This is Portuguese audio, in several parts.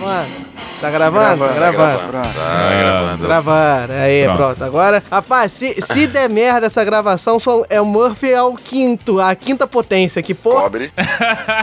喂 gravando. Tá gravando? Tá gravando. Pronto. Tá gravando. Gravando. Aí, Pronto. pronto. Agora, rapaz, se, se der merda essa gravação, só, é o Murphy ao quinto, a quinta potência. Que porra. Pobre.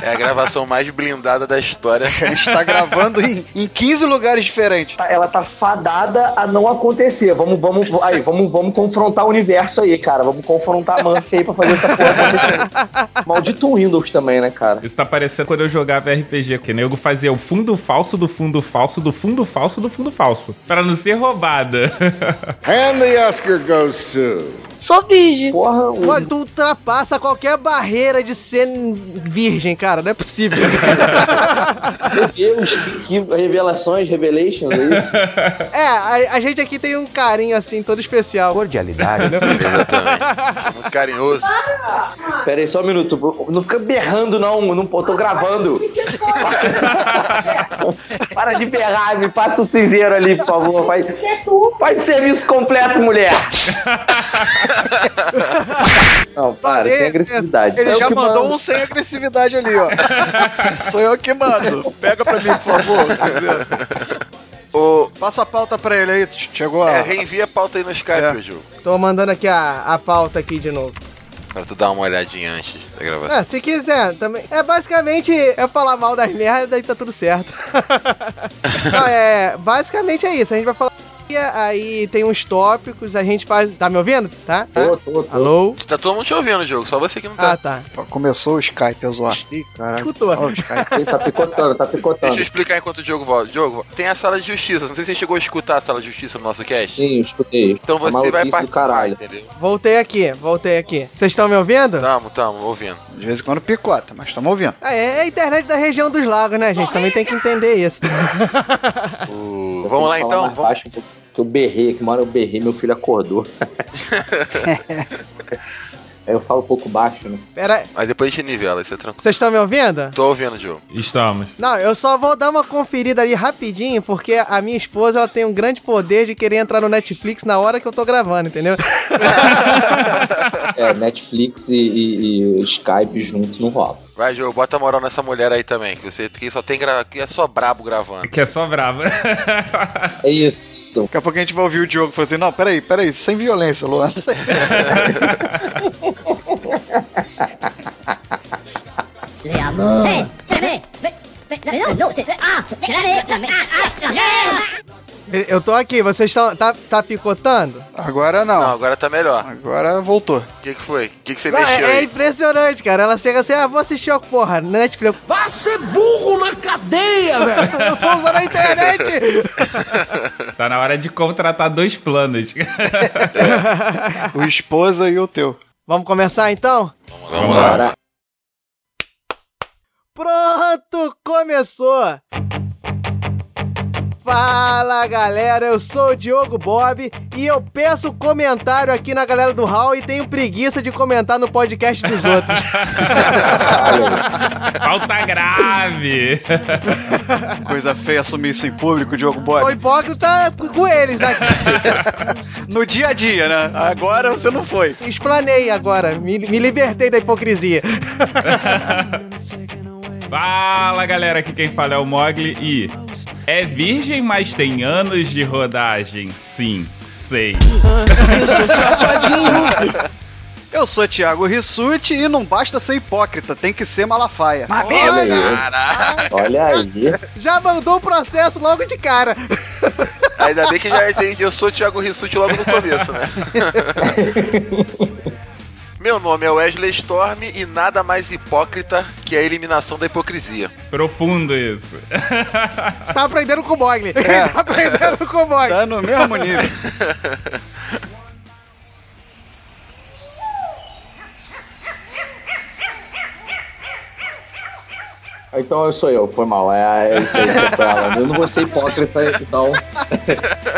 É a gravação mais blindada da história. A gente tá gravando em, em 15 lugares diferentes. Ela tá fadada a não acontecer. Vamos, vamos, aí, vamos, vamos confrontar o universo aí, cara. Vamos confrontar a Murphy aí pra fazer essa porra acontecer. Maldito Windows também, né, cara? Isso tá parecendo quando eu jogava RPG, que nego fazia o fundo falso do fundo falso do fundo falso do fundo falso. Pra não ser roubada. And the Oscar goes to. Sou virgem. Porra, o... Pô, tu ultrapassa qualquer barreira de ser virgem, cara. Não é possível. Deus, que revelações, revelations, é isso? é, a, a gente aqui tem um carinho assim, todo especial. Cordialidade. Exatamente. Muito carinhoso. Pera aí, só um minuto. Não fica berrando, não. não tô gravando. Para de berrar, me passa o cinzeiro ali, por favor. Faz, faz serviço completo, mulher. Não, para, sem agressividade. Ele o já que mandou manda. um sem agressividade ali, ó. Sou eu que mando. Pega pra mim, por favor. Cinzeiro. Ô, Passa a pauta pra ele aí. Chegou a. é, reenvia a pauta aí no Skype, É. Ju. Tô mandando aqui a, a pauta aqui de novo. Pra tu dar uma olhadinha antes da gravação. É, se quiser, também. É basicamente é falar mal das merdas e tá tudo certo. Não, é, basicamente é isso. A gente vai falar. Aí tem uns tópicos, a gente faz. Tá me ouvindo? Tá? Tô, tô, tô. Alô? Tá todo mundo te ouvindo, jogo, só você que não tá. Ah, tá. Começou o Skype a zoar. Ih, caralho. Escutou. Ó, o Skype. Ele tá picotando, tá Deixa picotando. eu explicar enquanto o Diogo volta. Diogo, tem a sala de justiça. Não sei se você chegou a escutar a sala de justiça no nosso cast. Sim, eu escutei. Então A você vai participar, caralho. entendeu? Voltei aqui, voltei aqui. Vocês estão me ouvindo? Tamo, tamo, ouvindo. De vez em quando picota, mas estamos ouvindo. Ah, é a internet da região dos lagos, né, gente? Também tem que entender isso. Eu Vamos lá então? Vamos... baixo, que eu berrei, que uma hora eu berrei, meu filho acordou. Aí eu falo um pouco baixo, né? Pera, Mas depois a gente nivela, isso é tranquilo. vocês estão me ouvindo? Tô ouvindo, Diogo. Estamos. Não, eu só vou dar uma conferida ali rapidinho, porque a minha esposa ela tem um grande poder de querer entrar no Netflix na hora que eu tô gravando, entendeu? É, Netflix e, e- e Skype juntos não rola. Vai, Diogo, bota moral nessa mulher aí também. Que você que só tem gra... que é só brabo gravando. Que é só brava. É isso. Daqui a pouco a gente vai ouvir o Diogo falando assim: não, peraí, peraí, sem violência, Luan. Le amor. Hey, vem, vem, vem. Não, não, ah, Eu tô aqui, vocês estão. Tá, tá picotando? Agora não. Não, agora tá melhor. Agora voltou. O que que foi? O que que você Não, mexeu é, é impressionante, cara. Ela chega assim, ah, vou assistir a porra, na Netflix. Vai ser burro na cadeia, velho! eu tô usando a internet! tá na hora de contratar dois planos. O esposa e o teu. Vamos começar então? Vamos lá. Para. Pronto, começou! Fala galera, eu sou o Diogo Bob e eu peço comentário aqui na galera do Hall e tenho preguiça de comentar no podcast dos outros. Falta grave. Coisa feia assumir isso em público, Diogo O Bob. hipócrita com eles aqui. No dia a dia, né? Agora você não foi. Explanei agora, me, me libertei da hipocrisia. Fala galera, aqui quem fala é o Mogli e é virgem, mas tem anos de rodagem. Sim, sei. Eu sou Thiago Rissuti e não basta ser hipócrita, tem que ser malafaia. Olha aí. Caraca, Olha aí. Já mandou o processo logo de cara. ainda bem que já entendi. Eu sou o Thiago Rissuti logo no começo, né? Meu nome é Wesley Storm e nada mais hipócrita que a eliminação da hipocrisia. Profundo isso. Tá aprendendo com o Mogli. É. Tá aprendendo com o Mogli. Tá no mesmo nível. Então eu sou eu, foi mal. É, é isso aí, você foi ela. Eu não vou ser hipócrita, então.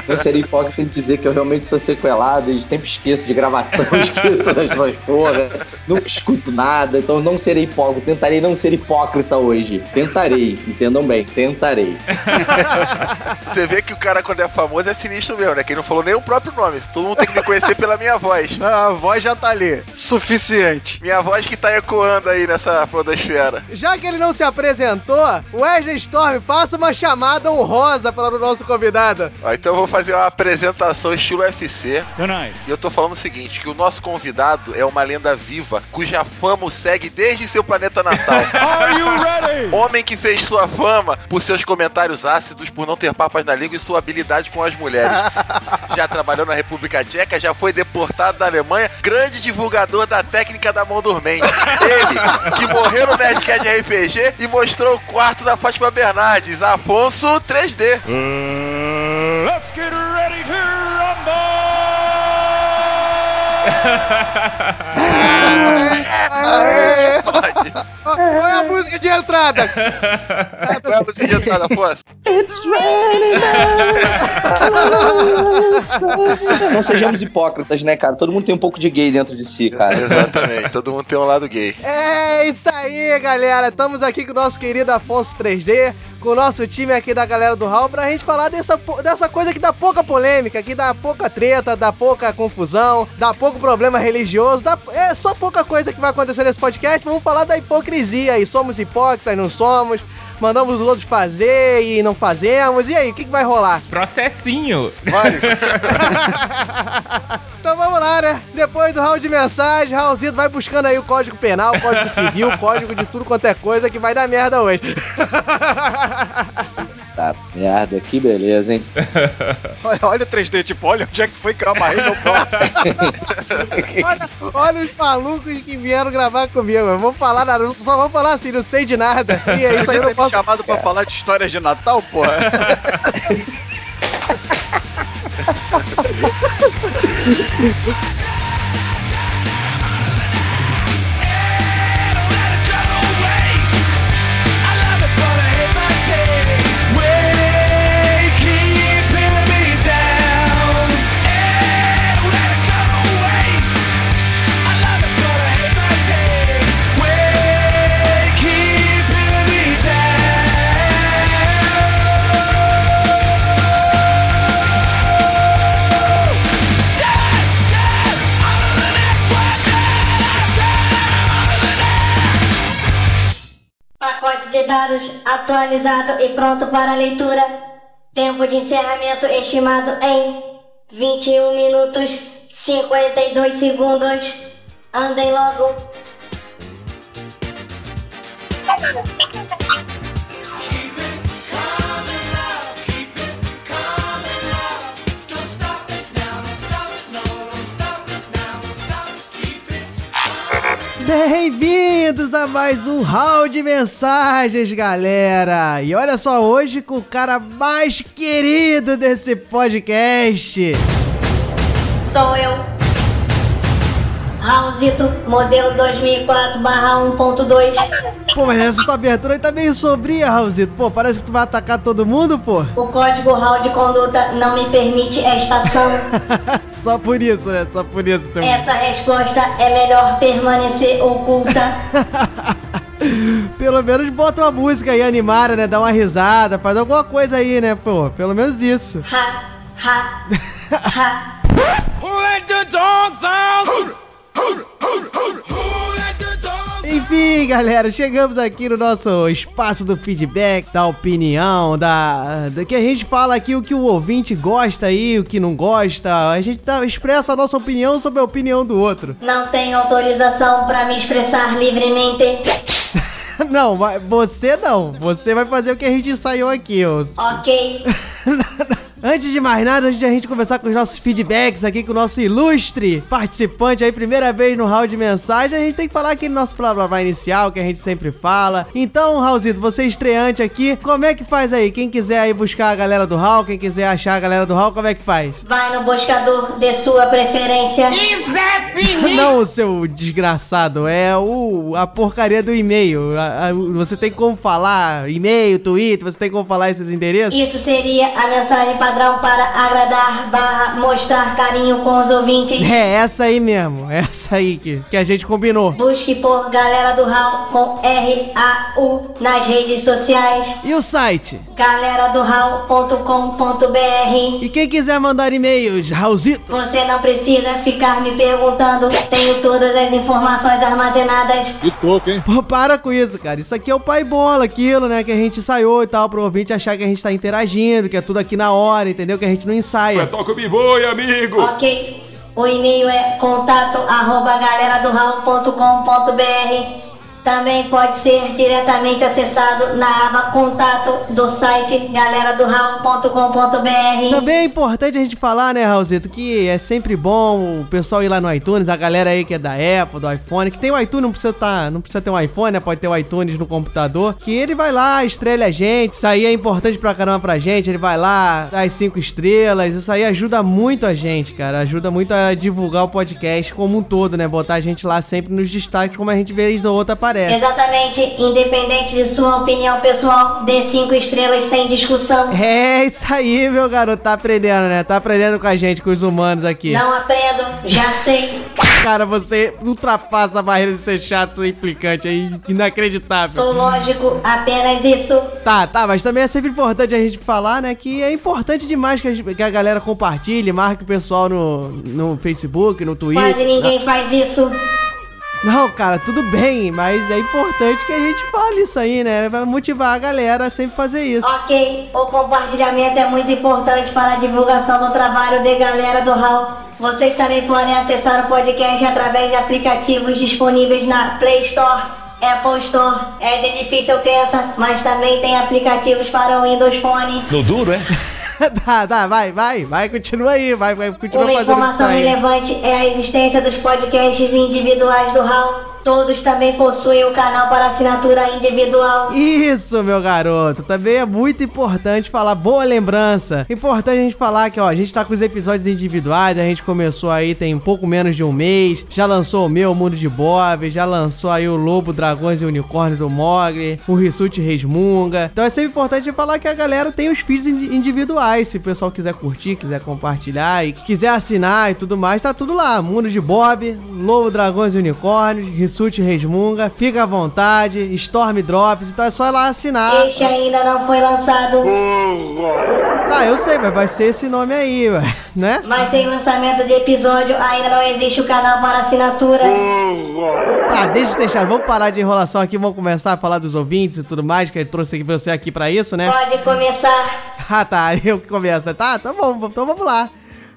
Não seria hipócrita em dizer que eu realmente sou sequelado e sempre esqueço de gravação, esqueço das duas porra. não escuto nada, então não serei hipócrita. Tentarei não ser hipócrita hoje. Tentarei, entendam bem, tentarei. Você vê que o cara, quando é famoso, é sinistro mesmo, né? Quem não falou nem o próprio nome. Todo mundo tem que me conhecer pela minha voz. A voz já tá ali. Suficiente. Minha voz que tá ecoando aí nessa podosfera. Já que ele não se apresentou, Wesley Storm, faça uma chamada honrosa para o nosso convidado. Ó, então eu vou fazer uma apresentação estilo UFC. E eu tô falando o seguinte, que o nosso convidado é uma lenda viva, cuja fama o segue desde seu planeta natal. Are you ready? Homem que fez sua fama por seus comentários ácidos, por não ter papas na língua e sua habilidade com as mulheres. Já trabalhou na República Tcheca, já foi deportado da Alemanha, grande divulgador da técnica da mão dormente. Ele, que morreu no Nerdcast RPG e mostrou o quarto da Fátima Bernardes, Afonso 3D. Let's get ready to rumble! Qual é a música de entrada? Qual é a música de entrada, Afonso? It's raining man. Não sejamos hipócritas, né, cara? Todo mundo tem um pouco de gay dentro de si, cara. Exatamente, todo mundo tem um lado gay. É isso aí, galera. Estamos aqui com o nosso querido Afonso 3D, com o nosso time aqui da galera do Hall, pra gente falar dessa, dessa coisa que dá pouca polêmica, que dá pouca treta, dá pouca confusão, dá pouco problema religioso, dá, é só pouca coisa que vai acontecer nesse podcast. Vamos falar da hipocrisia aí. Somos hipócritas, não somos? Mandamos os outros fazer e não fazemos. E aí, o que, que vai rolar? Processinho. então vamos lá, né? Depois do round de mensagem, Raulzito vai buscando aí o código penal, o código civil, o código de tudo quanto é coisa que vai dar merda hoje. Tá, merda, que beleza, hein? Olha, olha o 3D, tipo, olha onde é que foi que eu amarrei meu olha, olha os malucos que vieram gravar comigo. Eu vou falar nada, só vou falar assim, não sei de nada. E é isso aí, eu não Podia posso. chamado pra falar de histórias de Natal, porra. de dados atualizado e pronto para leitura. Tempo de encerramento estimado em 21 minutos 52 segundos. Andem logo. Bem-vindos a mais um round de mensagens, galera! E olha só, hoje com o cara mais querido desse podcast. Sou eu. Raulzito, modelo 2004/1.2. Pô, mas essa tua abertura aí tá meio sobria, Raulzito. Pô, parece que tu vai atacar todo mundo, pô. O código RAL de conduta não me permite esta ação. Só por isso, né? Só por isso, seu... Essa resposta é melhor permanecer oculta. Pelo menos bota uma música aí animada, né? Dá uma risada, faz alguma coisa aí, né, pô? Pelo menos isso. Ha, ha, ha. Let the dogs out! Enfim, galera, chegamos aqui no nosso espaço do feedback, da opinião, da, da que a gente fala aqui o que o ouvinte gosta aí, o que não gosta. A gente tá, expressa a nossa opinião sobre a opinião do outro. Não tenho autorização para me expressar livremente. Não, mas você não. Você vai fazer o que a gente ensaiou aqui, ô. Ok. Antes de mais nada, antes de a gente conversar com os nossos feedbacks aqui com o nosso ilustre participante aí, primeira vez no round de mensagem, a gente tem que falar aqui no nosso blá blá blá inicial, que a gente sempre fala. Então, Raulzito, você é estreante aqui, como é que faz aí? Quem quiser aí buscar a galera do Hall, quem quiser achar a galera do Hall, como é que faz? Vai no buscador de sua preferência. Não, o seu desgraçado, é o a porcaria do e-mail. A- a- Você tem como falar e-mail, Twitter, você tem como falar esses endereços? Isso seria a mensagem padrão para agradar barra mostrar carinho com os ouvintes. É, essa aí mesmo. Essa aí que, que a gente combinou. Busque por Galera do Hall com R-A-U nas redes sociais. E o site? galeradohall.com.br E quem quiser mandar e-mails, Raulzito? Você não precisa ficar me perguntando, tenho todas as informações armazenadas. Pô, para com isso, cara. Isso aqui é o pai bola, aquilo, né? Que a gente ensaiou e tal, pro ouvinte achar que a gente tá interagindo, que é tudo aqui na hora, entendeu? Que a gente não ensaia. Toca o biboi, amigo! Ok. O e-mail é contato arroba galeradohall.com.br. Também pode ser diretamente acessado na aba contato do site galeradohall.com.br. Também é importante a gente falar, né, Raulzito, que é sempre bom o pessoal ir lá no iTunes, a galera aí que é da Apple, do iPhone, que tem o iTunes, não precisa, tá, não precisa ter um iPhone, né, pode ter o iTunes no computador, que ele vai lá, estrela a gente, isso aí é importante pra caramba pra gente, ele vai lá, dá as cinco estrelas, isso aí ajuda muito a gente, cara, ajuda muito a divulgar o podcast como um todo, né, botar a gente lá sempre nos destaques, como a gente vez ou outra aparece. Exatamente, independente de sua opinião pessoal, dê cinco estrelas sem discussão. É isso aí, meu garoto, tá aprendendo, né, tá aprendendo com a gente, com os humanos aqui. Não aprendo, já sei. Cara, você ultrapassa a barreira de ser chato, ser implicante aí, inacreditável. Sou lógico, apenas isso. Tá, tá, mas também é sempre importante a gente falar, né, que é importante demais que a, gente- que a galera compartilhe, marque o pessoal no, no Facebook, no Twitter. Quase ninguém faz isso. Não, cara, tudo bem, mas é importante que a gente fale isso aí, né? Vai motivar a galera a sempre fazer isso. Ok, o compartilhamento é muito importante para a divulgação do trabalho de galera do Hall. Vocês também podem acessar o podcast através de aplicativos disponíveis na Play Store, Apple Store. É de difícil crença, mas também tem aplicativos para o Windows Phone. tá, tá, vai, vai, vai, continua aí, vai, vai, continua Uma fazendo isso informação aí. relevante é a existência dos podcasts individuais do Hall. Todos também possuem o canal para assinatura individual. Isso, meu garoto. Também é muito importante falar. Boa lembrança. Importante a gente falar que, ó, a gente tá com os episódios individuais. A gente começou aí tem um pouco menos de um mês. Já lançou o meu, Mundo de Bob. Já lançou aí o Lobo, Dragões e Unicórnio do Mogli. O Rissuti Resmunga. Então é sempre importante falar que a galera tem os feeds indi- individuais. Se o pessoal quiser curtir, quiser compartilhar e quiser assinar e tudo mais, tá tudo lá. Mundo de Bob, Lobo, Dragões e Unicórnios, Rissuti Resmunga. Fica à vontade. Storm Drops. Então é só lá assinar. Este ainda não foi lançado, Ah, eu sei, mas vai ser esse nome aí, né? mas sem lançamento de episódio ainda não existe o canal para assinatura. Tá, deixa eu deixar. Vamos parar de enrolação aqui, vamos começar a falar dos ouvintes e tudo mais, que eu trouxe você aqui pra isso, né? Pode começar. Ah, tá, eu que começo. Tá, tá bom, então vamos lá.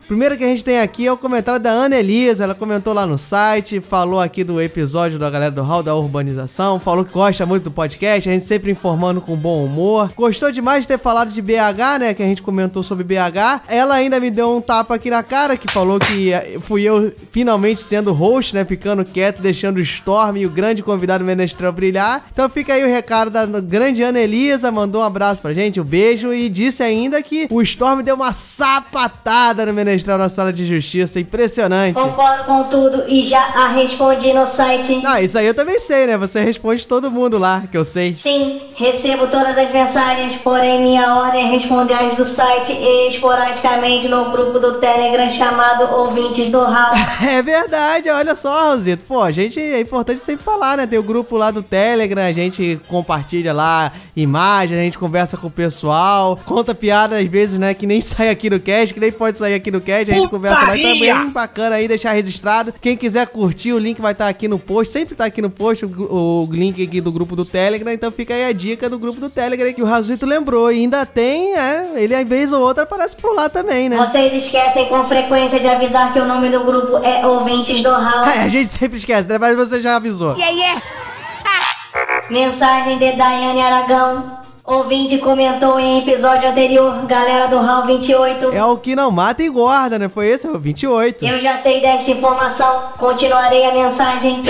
Primeiro que a gente tem aqui é o comentário da Ana Elisa. Ela comentou lá no site, falou aqui do episódio da galera do Hall da Urbanização, falou que gosta muito do podcast, a gente sempre informando com bom humor. Gostou demais de ter falado de BH, né? Que a gente comentou sobre BH. Ela ainda me deu um tapa aqui na cara, que falou que eh, fui eu finalmente sendo host, né? Ficando quieto, deixando o Storm e o grande convidado Menestrel brilhar. Então fica aí o recado da grande Ana Elisa, mandou um abraço pra gente, um beijo e disse ainda que o Storm deu uma sapatada no Menestrel na sala de justiça, impressionante. Concordo com tudo e já a respondi no site. Ah, isso aí eu também sei, né? Você responde todo mundo lá, que eu sei. Sim, recebo todas as mensagens, porém minha ordem é responder as do site e esporadicamente no grupo do Telegram chamado Ouvintes do Hall. É verdade, olha só, Rosito. Pô, a gente é importante sempre falar, né? Tem o grupo lá do Telegram, a gente compartilha lá imagens, a gente conversa com o pessoal, conta piada às vezes, né? Que nem sai aqui no cast, que nem pode sair aqui no cast, a gente conversa lá também bacana aí, deixar registrado. Quem quiser curtir, o link vai estar aqui no post, sempre tá aqui no post o, o link aqui do grupo do Telegram, então fica aí a dica do grupo do Telegram que o Razito lembrou. E ainda tem, é, ele às vez ou outra aparece por lá também, né? Vocês esquecem com frequência de avisar que o nome do grupo é Ouvintes do Hall. É, a gente sempre esquece, né? Mas você já avisou. Mensagem de Daiane Aragão. Ouvinte comentou em episódio anterior, galera do Hall 28. É o que não mata e engorda, né? Foi esse, é o 28. Eu já sei desta informação, continuarei a mensagem.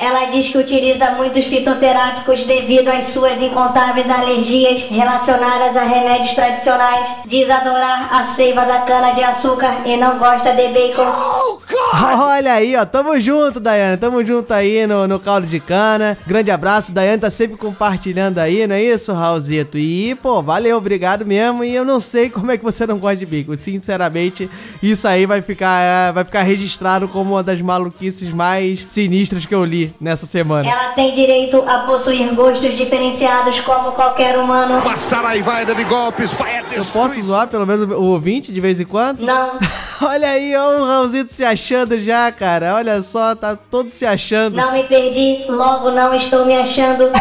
Ela diz que utiliza muitos fitoterápicos devido às suas incontáveis alergias relacionadas a remédios tradicionais. Diz adorar a seiva da cana de açúcar e não gosta de bacon. Olha aí, ó. Tamo junto, Daiane. Tamo junto aí no, no caldo de cana. Grande abraço. Daiane tá sempre compartilhando aí, não é isso, Raulzito? E, pô, valeu, obrigado mesmo. E eu não sei como é que você não gosta de bico. Sinceramente, isso aí vai ficar, é, vai ficar registrado como uma das maluquices mais sinistras que eu li nessa semana. Ela tem direito a possuir gostos diferenciados como qualquer humano. Uma saraivaida de golpes vai Eu posso zoar pelo menos o ouvinte de vez em quando? Não, Olha aí, ó, o Raulzito se achando já, cara. Olha só, tá todo se achando. não me perdi, logo não estou me achando.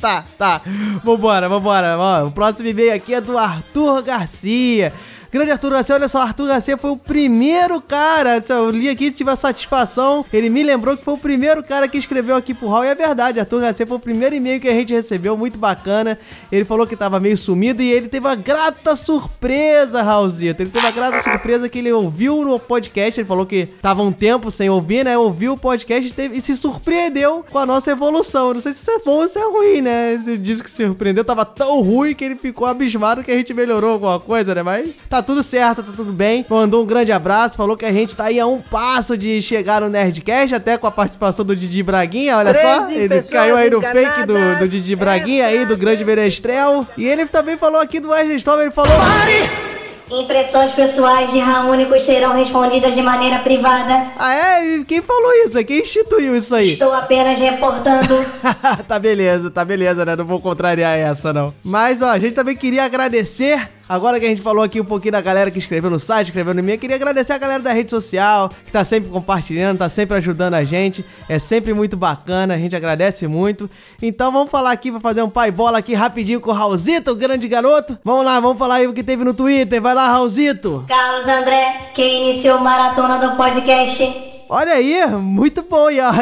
Tá, tá. Vambora, vambora. Ó, o próximo e-mail aqui é do Arthur Garcia. Grande Arthur Garcia, olha só, Arthur Garcia foi o primeiro cara. Eu li aqui tive a satisfação. Ele me lembrou que foi o primeiro cara que escreveu aqui pro Hall. E é verdade, Arthur Garcia foi o primeiro e-mail que a gente recebeu, muito bacana. Ele falou que tava meio sumido e ele teve uma grata surpresa, Raulzito. Ele teve uma grata surpresa que ele ouviu no podcast. Ele falou que tava um tempo sem ouvir, né? Ouviu o podcast e, teve- e se surpreendeu com a nossa evolução. Não sei se isso é bom ou se é ruim, né? Ele disse que se surpreendeu, tava tão ruim que ele ficou abismado que a gente melhorou alguma coisa, né? Mas tá tudo certo, tá tudo bem. Mandou um grande abraço, falou que a gente tá aí a um passo de chegar no Nerdcast, até com a participação do Didi Braguinha, olha só. Ele caiu aí no fake do, do Didi Braguinha aí, do grande Menestrel. E ele também falou aqui do Wesley Storm, ele falou... Impressões pessoais de Raúnicos serão respondidas de maneira privada. Ah, é? E Quem falou isso? Quem instituiu isso aí? Estou apenas reportando. tá beleza, tá beleza, né? Não vou contrariar essa, não. Mas, ó, a gente também queria agradecer. Agora que a gente falou aqui um pouquinho da galera que escreveu no site, escreveu no e-mail, queria agradecer a galera da rede social, que tá sempre compartilhando, tá sempre ajudando a gente. É sempre muito bacana, a gente agradece muito. Então vamos falar aqui, vou fazer um pai bola aqui rapidinho com o Raulzito, o grande garoto. Vamos lá, vamos falar aí o que teve no Twitter. Vai lá, Raulzito. Carlos André, que iniciou a maratona do podcast. Olha aí, muito bom. E, ó,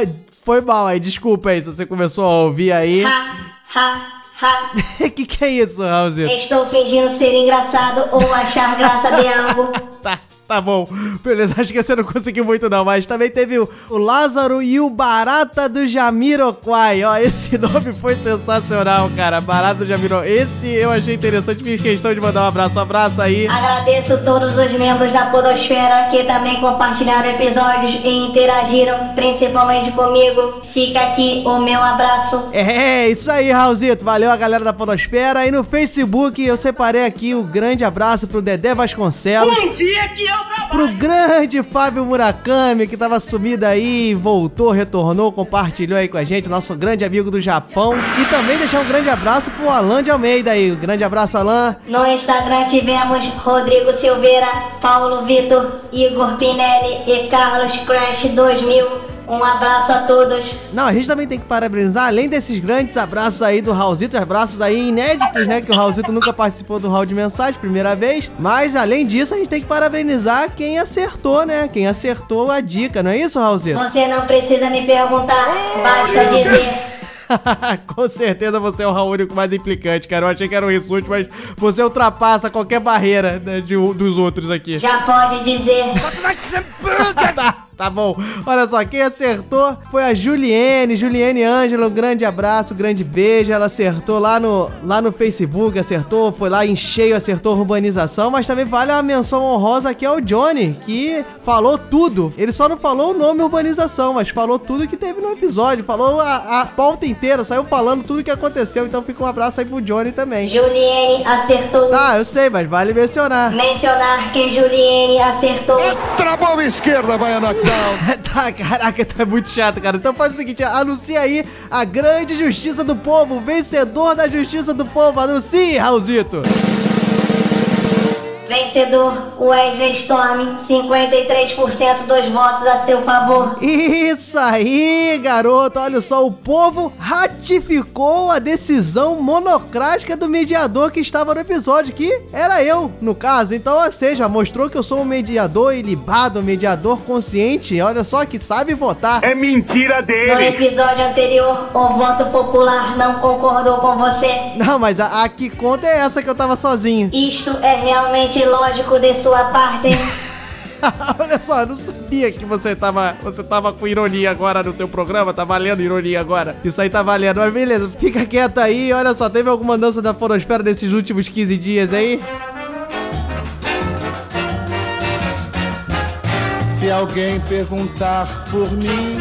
foi mal aí, desculpa aí se você começou a ouvir aí. Ha, ha, ha. que que é isso, Raulzito? Estou fingindo ser engraçado ou achar graça de algo. Tá, tá bom. Beleza, acho que você não conseguiu muito não, mas também teve o, o Lázaro e o Barata do Jamiroquai. Ó, esse nome foi sensacional, cara. Barata do Jamiroquai. Esse eu achei interessante, fiz questão de mandar um abraço. Um abraço aí. Agradeço todos os membros da Podosfera que também compartilharam episódios e interagiram, principalmente comigo. Fica aqui o meu abraço. É, isso aí, Raulzito. Valeu a galera da Podosfera. E no Facebook eu separei aqui o grande abraço pro Dedé Vasconcelos. Um dia que eu. Pro grande Fábio Murakami, que tava sumido aí, voltou, retornou, compartilhou aí com a gente, nosso grande amigo do Japão. E também deixar um grande abraço pro Alan de Almeida aí. Um grande abraço, Alan. No Instagram tivemos Rodrigo Silveira, Paulo Vitor, Igor Pinelli e Carlos Crash 2000. Um abraço a todos. Não, a gente também tem que parabenizar, além desses grandes abraços aí do Raulzito, abraços aí inéditos, né? Que o Raulzito nunca participou do Hall de Mensagem, primeira vez. Mas, além disso, a gente tem que parabenizar quem acertou, né? Quem acertou a dica, não é isso, Raulzito? Você não precisa me perguntar, basta dizer. Com certeza você é o Raul único mais implicante, cara. Eu achei que era um insulto, mas você ultrapassa qualquer barreira né, de, dos outros aqui. Já pode dizer. tá, bom. Olha só, quem acertou foi a Juliene. Juliene Ângela, um grande abraço, um grande beijo. Ela acertou lá no, lá no Facebook, acertou, foi lá em cheio, acertou urbanização. Mas também vale uma menção honrosa aqui ao Johnny, que falou tudo. Ele só não falou o nome urbanização, mas falou tudo que teve no episódio. Falou a, a pauta inteira, saiu falando tudo que aconteceu. Então fica um abraço aí pro Johnny também. Juliene acertou. Tá, eu sei, mas vale mencionar. Mencionar que Juliene acertou. Travou a esquerda, vai a knockdown. tá, caraca, tá muito chato, cara. Então faz o seguinte, anuncia aí a grande justiça do povo, vencedor da justiça do povo. Anuncie, Raulzito. Vencedor Wesley Storm, 53% dos votos a seu favor. Isso aí, garoto. Olha só, o povo ratificou a decisão monocrática do mediador que estava no episódio, que era eu, no caso. Então, ou seja, mostrou que eu sou um mediador ilibado, um mediador consciente. Olha só, que sabe votar. É mentira No dele. episódio anterior, o voto popular não concordou com você. Não, mas a, a que conta é essa que eu tava sozinho. Isto é realmente lógico de sua parte. Olha só, eu não sabia que você tava, você tava com ironia agora no teu programa, tá valendo ironia agora. Isso aí tá valendo, mas beleza, fica quieto aí. Olha só, teve alguma dança da Forosfera nesses últimos 15 dias aí? Se alguém perguntar por mim,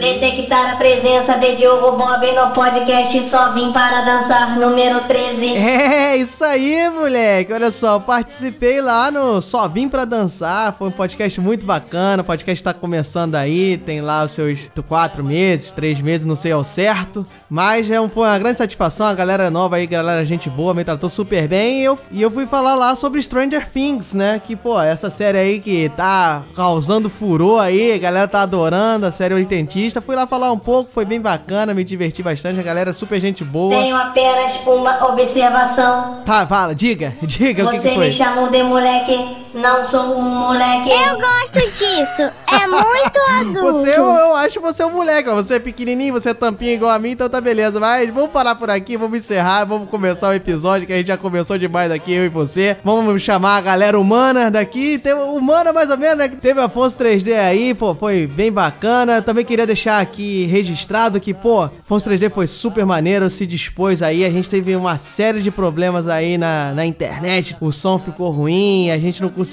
Detectar a presença de Diogo Bob no podcast Só Vim Para Dançar, número 13. É, isso aí, moleque. Olha só, participei lá no Só Vim Pra Dançar. Foi um podcast muito bacana. O podcast tá começando aí. Tem lá os seus quatro meses, três meses, não sei ao certo. Mas é um, foi uma grande satisfação. A galera nova aí, galera, gente boa, me tratou super bem. E eu, e eu fui falar lá sobre Stranger Things, né? Que, pô, essa série aí que tá causando furor aí. A galera tá adorando a série oitentista. Fui lá falar um pouco, foi bem bacana, me diverti bastante. A galera é super gente boa. Tenho apenas uma observação. Tá, fala, diga, diga o que, Você que foi. me chamou de moleque, não sou um moleque. Eu gosto disso. É muito adulto. Você, eu, eu acho você um moleque, ó. Você é pequenininho, você é tampinha igual a mim, então tá beleza. Mas vamos parar por aqui, vamos encerrar, vamos começar o episódio que a gente já começou demais aqui, eu e você. Vamos chamar a galera humana daqui. Tem humana mais ou menos, né? Teve Afonso 3D aí, pô, foi bem bacana. Também queria deixar aqui registrado que, pô, Afonso 3D foi super maneiro, se dispôs aí. A gente teve uma série de problemas aí na, na internet. O som ficou ruim, a gente não conseguiu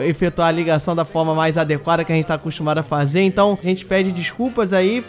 efetuar a ligação da forma mais adequada que a gente tá acostumado a fazer. Então a gente pede desculpas aí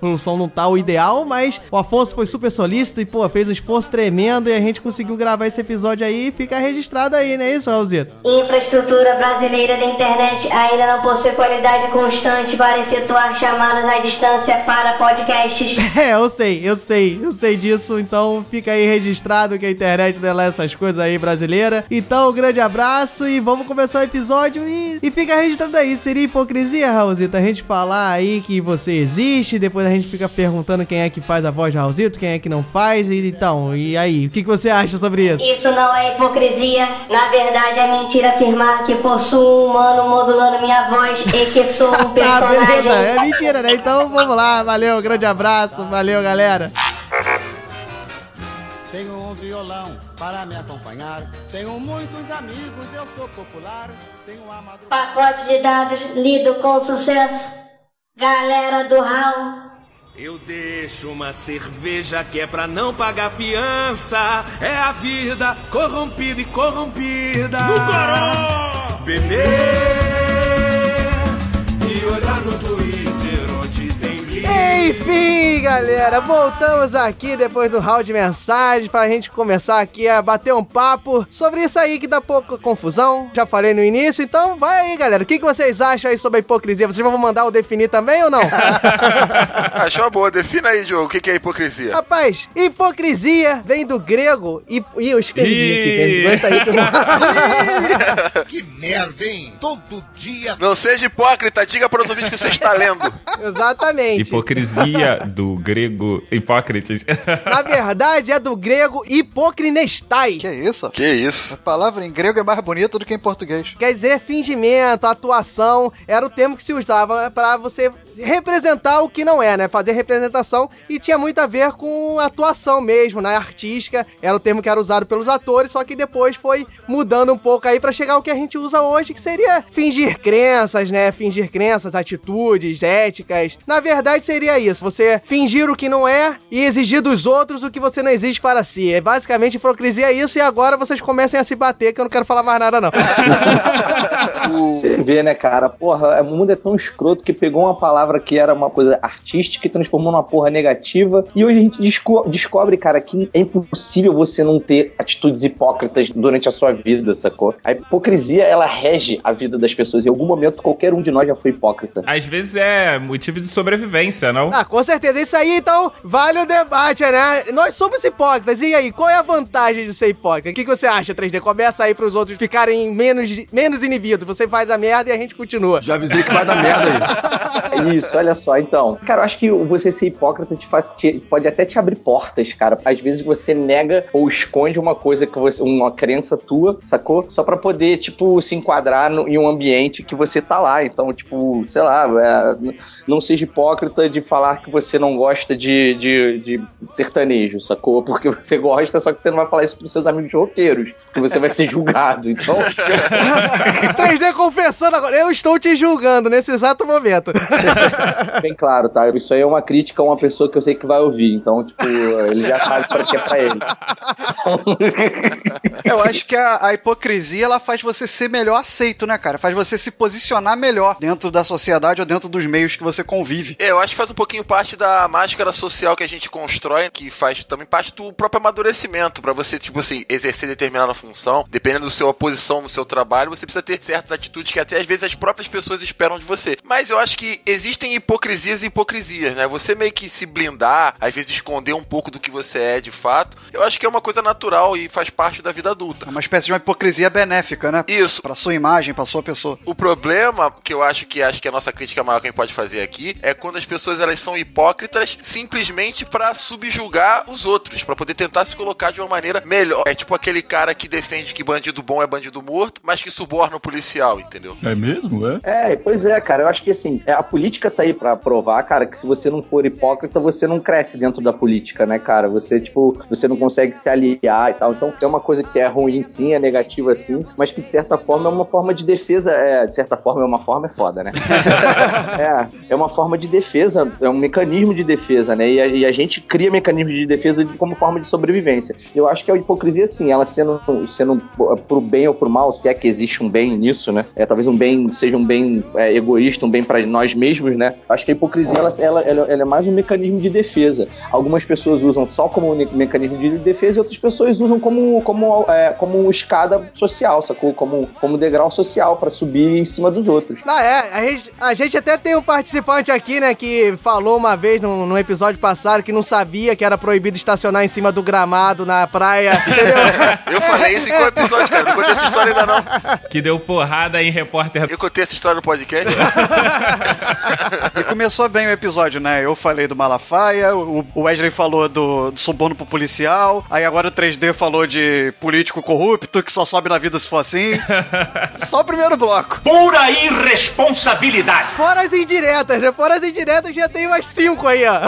pelo som não tá o ideal, mas o Afonso foi super solícito e, pô, fez um esforço tremendo e a gente conseguiu gravar esse episódio aí e fica registrado aí, não é isso, Raulzito? Infraestrutura brasileira da internet ainda não possui qualidade constante para efetuar chamadas à distância para podcasts. É, eu sei, eu sei, eu sei disso, então fica aí registrado que a internet não é lá essas coisas aí brasileira. Então, um grande abraço e vamos começar o episódio e, e fica registrado aí. Seria hipocrisia, Raulzito, a gente falar aí que você existe, depois a gente fica perguntando quem é que faz a voz de Raulzito, quem é que não faz, e então, e aí, o que, que você acha sobre isso? Isso não é hipocrisia, na verdade é mentira afirmar que possuo um humano modulando minha voz e que sou um beleza, personagem. é mentira, né? Então vamos lá, valeu, grande abraço, valeu, galera. Tenho um violão para me acompanhar. Tenho muitos amigos, eu sou popular. Tenho a madrugada. Pacote de dados lido com sucesso. Galera do Raul. Eu deixo uma cerveja que é pra não pagar fiança. É a vida corrompida e corrompida. No coró! Beber Enfim, galera, voltamos aqui depois do round de mensagens pra gente começar aqui a bater um papo sobre isso aí que dá pouca confusão. Já falei no início, então vai aí, galera. O que, que vocês acham aí sobre a hipocrisia? Vocês vão mandar eu definir também ou não? Achou uma boa. Defina aí, Diogo, o que que é hipocrisia. Rapaz, hipocrisia vem do grego e. Ih, eu escrevi aqui, aí. que merda, hein? Todo dia. Não seja hipócrita, diga para os ouvintes que você está lendo. Exatamente. Hipocrisia do grego Hipócrates. Na verdade, é do grego hipocrinestai. Que isso? Que isso? A palavra em grego é mais bonita do que em português. Quer dizer, fingimento, atuação, era o termo que se usava pra você representar o que não é, né? Fazer representação e tinha muito a ver com atuação mesmo, né? Artística, era o termo que era usado pelos atores, só que depois foi mudando um pouco aí pra chegar ao que a gente usa hoje, que seria fingir crenças, né? Fingir crenças, atitudes, éticas. Na verdade, seria isso: você fingir o que não é e exigir dos outros o que você não exige para si. É basicamente hipocrisia é isso, e agora vocês comecem a se bater, que eu não quero falar mais nada, não. Você vê, né, cara? Porra, o mundo é tão escroto que pegou uma palavra que era uma coisa artística e transformou numa porra negativa. E hoje a gente desco- descobre, cara, que é impossível você não ter atitudes hipócritas durante a sua vida, sacou? A hipocrisia, ela rege a vida das pessoas. Em algum momento, qualquer um de nós já foi hipócrita. Às vezes é motivo de sobrevivência, não? Ah, com certeza. Isso aí, então, vale o debate, né? Nós somos hipócritas. E aí, qual é a vantagem de ser hipócrita? O que, que você acha, 3D? Começa aí pros outros ficarem menos, menos inibidos. Você faz a merda e a gente continua. Já avisei que vai dar merda isso. Isso, olha só. Então, cara, eu acho que você ser hipócrita te faz, te- pode até te abrir portas, cara. Às vezes você nega ou esconde uma coisa que você, uma crença tua, sacou? Só pra poder, tipo, se enquadrar no- em um ambiente que você tá lá. Então, tipo, sei lá, é, não seja hipócrita de falar que você não gosta de, de, de sertanejo, sacou? Porque você gosta, só que você não vai falar isso pros seus amigos roqueiros, porque você vai ser julgado. Então, 3D confessando agora. Eu estou te julgando nesse exato momento. bem claro, tá? Isso aí é uma crítica a uma pessoa que eu sei que vai ouvir. Então, tipo, ele já sabe pra que é pra ele. Eu acho que a, a hipocrisia ela faz você ser melhor aceito, né, cara? Faz você se posicionar melhor dentro da sociedade ou dentro dos meios que você convive. É, Eu acho que faz um pouquinho parte da máscara social que a gente constrói, que faz também parte do próprio amadurecimento. Pra você, tipo assim, exercer determinada função, dependendo da sua posição no seu trabalho, você precisa ter certas atitudes que até às vezes as próprias pessoas esperam de você. Mas eu acho que existem hipocrisias e hipocrisias, né? Você meio que se blindar, às vezes esconder um pouco do que você é de fato, eu acho que é uma coisa natural e faz parte da vida adulta. É uma espécie de uma hipocrisia benéfica, né? Isso. Pra sua imagem, pra sua pessoa. O problema que eu acho que acho que a nossa crítica maior que a gente pode fazer aqui é quando as pessoas elas são hipócritas simplesmente pra subjugar os outros, pra poder tentar se colocar de uma maneira melhor. É tipo aquele cara que defende que bandido bom é bandido morto, mas que suborna o policial, entendeu? É mesmo? É? É, pois é, cara. Eu acho que assim, é, a política tá aí pra provar, cara, que se você não for hipócrita, você não cresce dentro da política, né, cara? Você, tipo, você não consegue se aliar e tal. Então, é uma coisa que é ruim sim, é negativa sim, mas que de certa forma é uma forma de defesa. É, de certa forma é uma forma, é foda, né? é, é uma forma de defesa, é um mecanismo de defesa, né? E a, e a gente cria mecanismos de defesa como forma de sobrevivência. Eu acho que a hipocrisia, sim, ela sendo, sendo pro bem ou pro mal, se é que existe um bem nisso, né? É, talvez um bem seja um bem é, egoísta, um bem para nós mesmos, né? Acho que a hipocrisia ela, ela, ela, é mais um mecanismo de defesa. Algumas pessoas usam só como mecanismo de defesa e outras pessoas usam como, como, é, como escada social, sacou? Como, como degrau social para subir em cima dos outros. Ah, é. A gente, a gente até tem um participante aqui, né, que falou uma vez num, num episódio passado que não sabia que era proibido estacionar em cima do gramado na praia. Entendeu? Eu falei isso em qual episódio, cara? Não contei essa história ainda não. Que deu porrada em repórter. Eu contei essa história no podcast. E começou bem o episódio, né? Eu falei do Malafaia, o o Wesley falou do, do suborno pro policial, aí agora o 3D falou de político corrupto que só sobe na vida se for assim. Só o primeiro bloco. Pura irresponsabilidade. Fora as indiretas, né? Fora as indiretas já tem umas cinco aí, ó.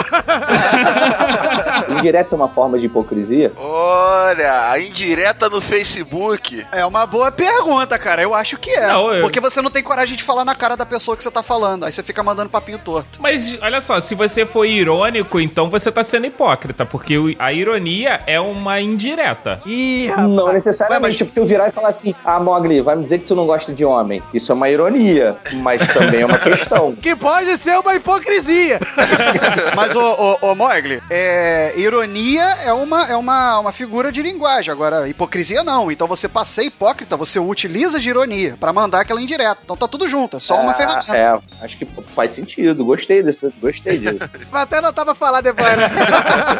Indireta é uma forma de hipocrisia? Olha, a indireta no Facebook. É uma boa pergunta, cara. Eu acho que é. Não, eu- Porque você não tem coragem de falar na cara da pessoa que você tá falando. Aí você fica mandando papinho torto. Mas olha só, se você for irônico, então você tá sendo hipócrita, porque a ironia é uma indireta. Ih, rapaz. Não necessariamente, porque eu virar e falar assim, ah, Mogli, vai me dizer que tu não gosta de homem. Isso é uma ironia, mas também é uma questão. Que pode ser uma hipocrisia. Mas, ô, ô, ô Mogli, é, ironia é, uma, é uma, uma figura de linguagem. Agora, hipocrisia não. Então você pra ser hipócrita, você utiliza de ironia pra mandar aquela indireta. Então tá tudo junto, é só uma Ah, ferramenta. É, acho que faz sentido. Gostei desse, gostei disso. Até não tava falar depois, né?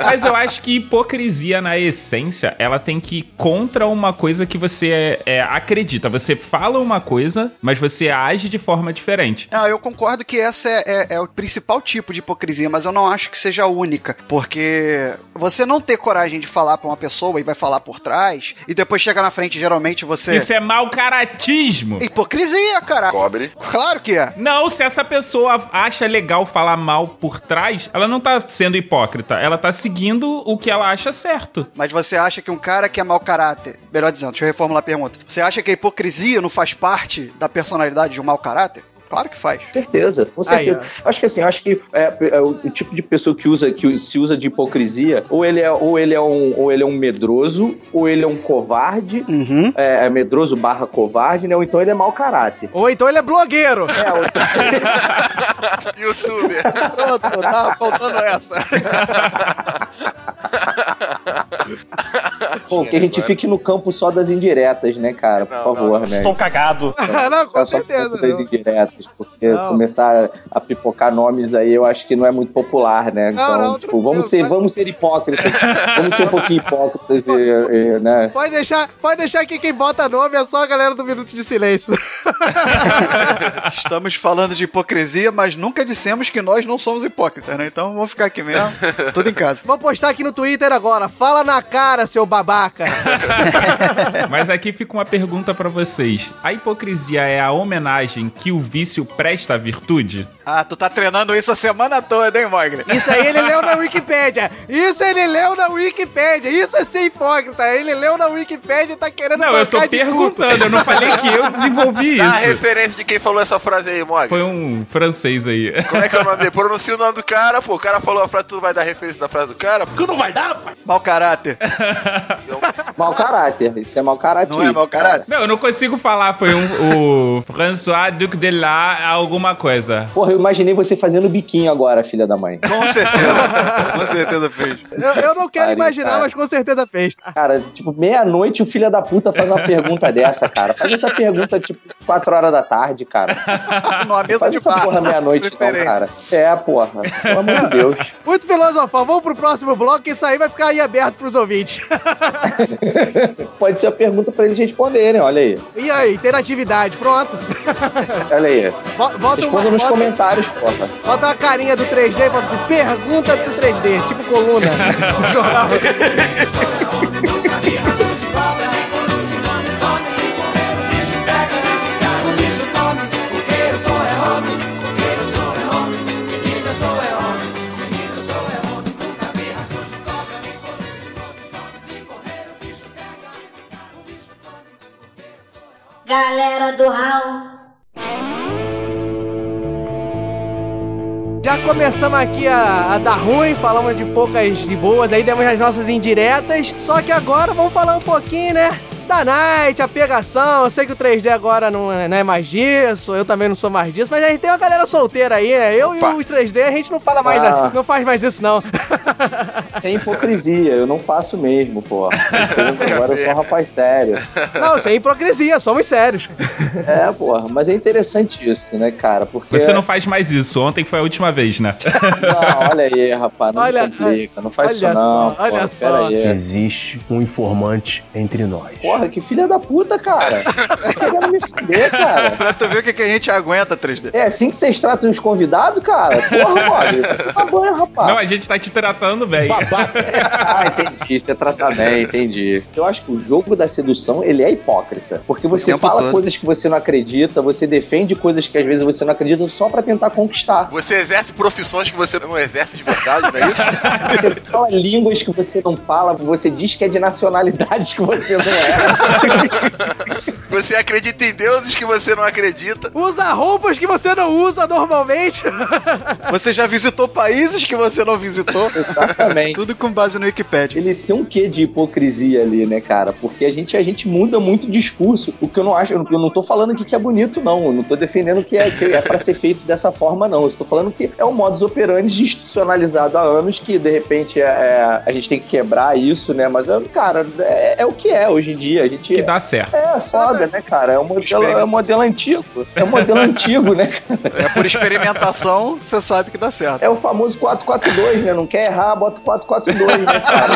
Mas eu acho que hipocrisia, na essência, ela tem que ir contra uma coisa que você é, é, acredita. Você fala uma coisa, mas você age de forma diferente. Ah, eu concordo que essa é, é- é o principal tipo de hipocrisia, mas eu não acho que seja a única. Porque você não ter coragem de falar pra uma pessoa e vai falar por trás, e depois chega na frente, geralmente você. Isso é mau caratismo. Hipocrisia, cara. Cobre. Claro que é. Não, se essa pessoa acha legal falar mal por trás, ela não tá sendo hipócrita. Ela tá seguindo o que ela acha certo. Mas você acha que um cara que é mau caráter. Melhor dizendo, deixa eu reformular a pergunta. Você acha que a hipocrisia não faz parte da personalidade de um mau caráter? Claro que faz. certeza, com certeza. acho que assim, acho que é, é o, o tipo de pessoa que usa que se usa de hipocrisia, ou ele é, ou ele é um, ou ele é um medroso, ou ele é um covarde, Uhum. é, é medroso barra covarde, né? Ou então ele é mau caráter. Ou então ele é blogueiro. É, ou- Youtuber. Pronto, tá faltando essa. Pô, que a gente fique no campo só das indiretas, né, cara? Por Não, favor, não, né? Estou cagado. não, com só certeza. campo das indiretas, porque Não. começar a pipocar nomes aí eu acho que não é muito popular, né? Então, não, tipo, vamos ser, vamos ser hipócritas, vamos ser um pouquinho hipócritas, e, e, né? Pode deixar, pode deixar que quem bota nome é só a galera do Minuto de Silêncio. Estamos falando de hipocrisia, mas nunca dissemos que nós não somos hipócritas, né? Então vamos ficar aqui mesmo, tudo em casa. Vou postar aqui no Twitter agora. Fala na cara, seu babaca. Mas aqui fica uma pergunta pra vocês. A hipocrisia é a homenagem que o vício presta à virtude? Ah, tu tá treinando isso a semana toda, hein, Mogli? Isso aí ele leu na Wikipédia. Isso ele leu na Wikipédia. Isso é ser hipócrita. Ele leu na Wikipédia e tá querendo Não, eu tô perguntando, eu não falei que eu desenvolvi Dá a isso. referência de quem falou essa frase aí, Mog. Foi um francês aí. Como é que é o nome dele? Pronuncia o nome do cara, pô. O cara falou a frase, tu não vai dar referência da frase do cara? Pô. Tu não vai dar, pai? Mau caráter. Mau caráter. Isso é mau caráter. Não é mau caráter? Não, eu não consigo falar. Foi um, o François Duc de La alguma coisa. Porra, eu imaginei você fazendo biquinho agora, filha da mãe. Com certeza. Com certeza fez. Eu, eu não quero Pare, imaginar, cara. mas com certeza fez. Cara, tipo, meia-noite o filho da puta faz uma pergunta dessa, cara. Faz essa pergunta, tipo, 4 horas da tarde, cara. Numa mesa Faz de essa bar. porra meia-noite, não, cara. É, porra. Pelo amor de Deus. Muito filosofal. Vamos pro próximo bloco, isso aí vai ficar aí aberto pros ouvintes. Pode ser a pergunta pra eles responderem, olha aí. E aí, interatividade, pronto. Olha aí. Bo- Bota uma, Responda nos bota, comentários, porra. bota uma carinha do 3D e bota assim, pergunta do 3D, tipo coluna. Jornal. Galera do Raul. Já começamos aqui a, a dar ruim, falamos de poucas de boas, aí demos as nossas indiretas. Só que agora vamos falar um pouquinho, né? Da Night, a pegação. Eu sei que o 3D agora não é, não é mais disso, eu também não sou mais disso, mas a gente tem uma galera solteira aí, né? Eu Opa. e o 3D a gente não fala mais, Ah. não faz mais isso, não. Tem hipocrisia, eu não faço mesmo, porra. Agora eu sou um rapaz sério. Não, sem hipocrisia, somos sérios. É, porra, mas é interessante isso, né, cara? Porque. Você não faz mais isso. Ontem foi a última vez, né? Não, olha aí, rapaz, não Olha- me complica, não faz olha isso não. só, olha porra, só. Aí. Existe um informante entre nós. Porra, que filha da puta, cara. Tá querendo me fuder, cara. Pra tu ver o que, que a gente aguenta, 3D. É assim que vocês tratam os convidados, cara? Porra, mole. Tá banho, rapaz. Não, a gente tá te tratando bem. Ah, entendi. Você trata bem, entendi. Eu acho que o jogo da sedução, ele é hipócrita. Porque você fala todo. coisas que você não acredita, você defende coisas que às vezes você não acredita só pra tentar conquistar. Você exerce profissões que você não exerce de verdade, não é isso? Você fala línguas que você não fala, você diz que é de nacionalidades que você não é. Você acredita em deuses que você não acredita. Usa roupas que você não usa normalmente. Você já visitou países que você não visitou? Exatamente. Tudo com base no Wikipedia. Ele tem um quê de hipocrisia ali, né, cara? Porque a gente, a gente muda muito o discurso. O que eu não acho, eu não, tô falando aqui que é bonito, não. Eu não tô defendendo que é, que é pra ser feito dessa forma, não. Eu estou falando que é um modus operandi institucionalizado há anos que, de repente, é, é- a gente tem que quebrar isso, né? Mas, é, cara, é, é o que é hoje em dia. A gente. Que dá certo. É foda, né, cara? É um modelo, é um modelo antigo. É um modelo antigo, né, cara? É por experimentação, você sabe que dá certo. É o famoso 442, né? Não quer errar, bota o 442, né, cara?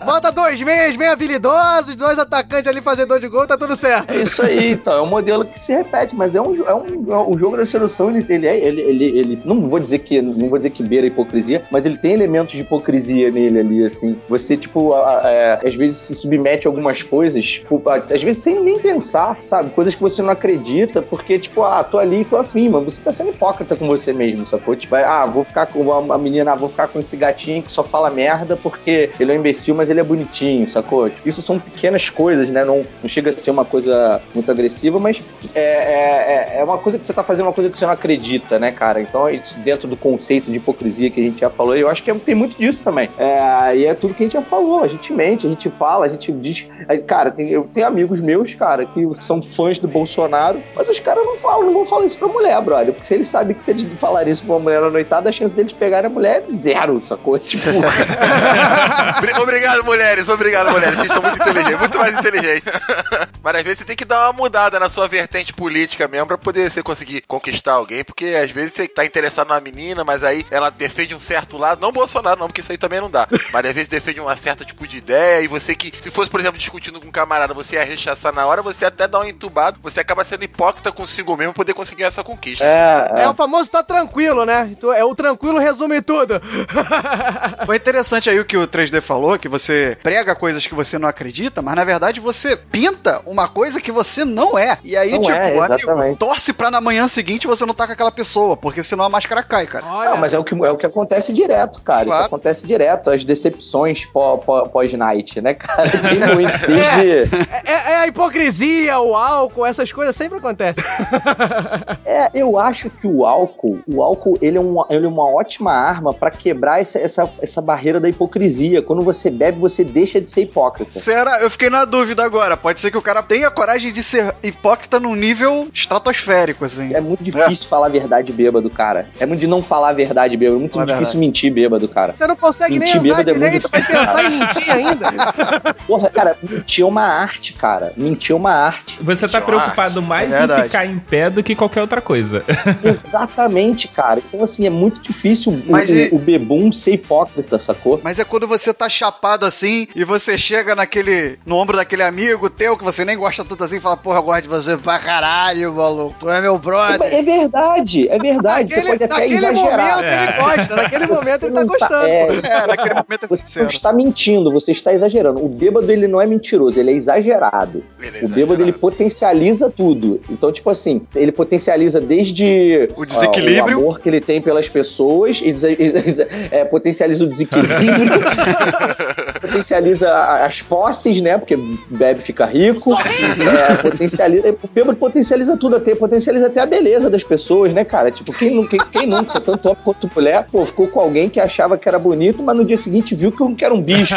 Bota dois meias bem habilidosos, dois atacantes ali fazedor de gol, tá tudo certo. É isso aí, então. É um modelo que se repete, mas é um, é um, é um- jogo da sedução, ele, ele, é, ele, ele, ele- não vou dizer que não vou dizer que beira a hipocrisia, mas ele tem elementos de hipocrisia nele ali, assim. Você, tipo, a- a- é, às vezes se submete a algumas coisas, tipo, às vezes sem nem pensar, sabe? Coisas que você não acredita, porque, tipo, ah, tô ali, tô afim, mas você tá sendo hipócrita com você mesmo, sacou? Tipo, ah, vou ficar com a menina, ah, vou ficar com esse gatinho que só fala merda porque ele é um imbecil, mas ele é bonitinho, sacou? Tipo, isso são pequenas coisas, né? Não, não chega a ser uma coisa muito agressiva, mas é, é, é- é uma coisa que você tá fazendo uma coisa que você não acredita, né, cara? Então, isso dentro do conceito de hipocrisia que a gente já falou, eu acho que é- tem muito disso também. É, e é tudo que a gente já falou. A gente mente, a gente fala, a gente diz. Cara, tem- eu tenho amigos meus, cara, que são fãs do Bolsonaro, mas os caras não falam, não vão falar isso pra mulher, brother. Porque se eles sabem que se eles falarem isso pra uma mulher na noitada, a chance deles pegarem a mulher é zero, sacou? Tipo. Obri- Obrigado, mulheres. Obrigado, mulheres. Vocês são muito inteligentes, muito mais inteligentes. Mas às vezes você tem que dar uma mudada na sua vertente política mesmo pra poder você conseguir conquistar alguém, porque às vezes você tá interessado numa menina, mas aí ela defende um certo lado, não Bolsonaro não, porque isso aí também não dá. Mas às vezes defende uma certa tipo de ideia e você que, se fosse, por exemplo, discutindo com um camarada, você ia rechaçar na hora, você até dá um entubado, você acaba sendo hipócrita consigo mesmo pra poder conseguir essa conquista. É, É o famoso tá tranquilo, né? Tu- É o tranquilo resume tudo. Foi interessante aí o que o 3D falou, que você prega coisas que você não acredita, mas na verdade você pinta uma coisa que você não é. E aí, Não tipo, é, amigo, torce pra na manhã seguinte você não tá com aquela pessoa, porque senão a máscara cai, cara. Olha, Não, mas é o que, é o que acontece direto, cara. Claro. Isso acontece direto, as decepções pó- pó- pós-night, né, cara? Tem muito. Desde, é, é a hipocrisia, o álcool, essas coisas sempre acontecem. É, eu acho que o álcool, o álcool, ele é uma, ele é uma ótima arma pra quebrar essa, essa, essa barreira da hipocrisia. Quando você bebe, você deixa de ser hipócrita. Será? Eu fiquei na dúvida agora. Pode ser que o cara tenha coragem de ser hipócrita num nível estratosférico, assim. É muito difícil falar a verdade bêbado, cara. É muito de não falar a verdade bêbado. É muito difícil verdade. mentir bêbado, cara. Você não consegue Mentir nem andar bêbado é muito direito, vai difícil, pensar cara. em mentir ainda. Porra, cara, mentir é uma arte, cara. Mentir é uma arte. Você tá preocupado mais É em ficar em pé do que qualquer outra coisa. Exatamente, cara. Então, assim, é muito difícil o, Mas o, e- o bebum ser hipócrita, sacou? Mas é quando você tá chapado assim e você chega naquele. no ombro daquele amigo teu que você nem gosta tanto assim e fala, porra, eu gosto de você pra caralho, maluco. Tu é meu brother. É verdade, é verdade. Você pode até naquele exagerar. momento ele gosta, naquele Você momento ele tá não tá- gostando. é, É, naquele momento é Você sincero. não está mentindo, você está exagerando. O bêbado, ele não é mentiroso, ele é exagerado. Ele é o bêbado, ele potencializa tudo. Então, tipo assim, ele potencializa desde O desequilíbrio. ah, o amor que ele tem pelas pessoas, e é, potencializa o desequilíbrio, potencializa as posses, né? Porque bebe fica rico. É, potencializa, o bêbado potencializa tudo, até, potencializa até a beleza das pessoas, né, cara? Tipo, quem, quem, quem nunca, tanto homem quanto mulher, pô, ficou com alguém que achava que era bonito, mas no dia seguinte viu que era um bicho.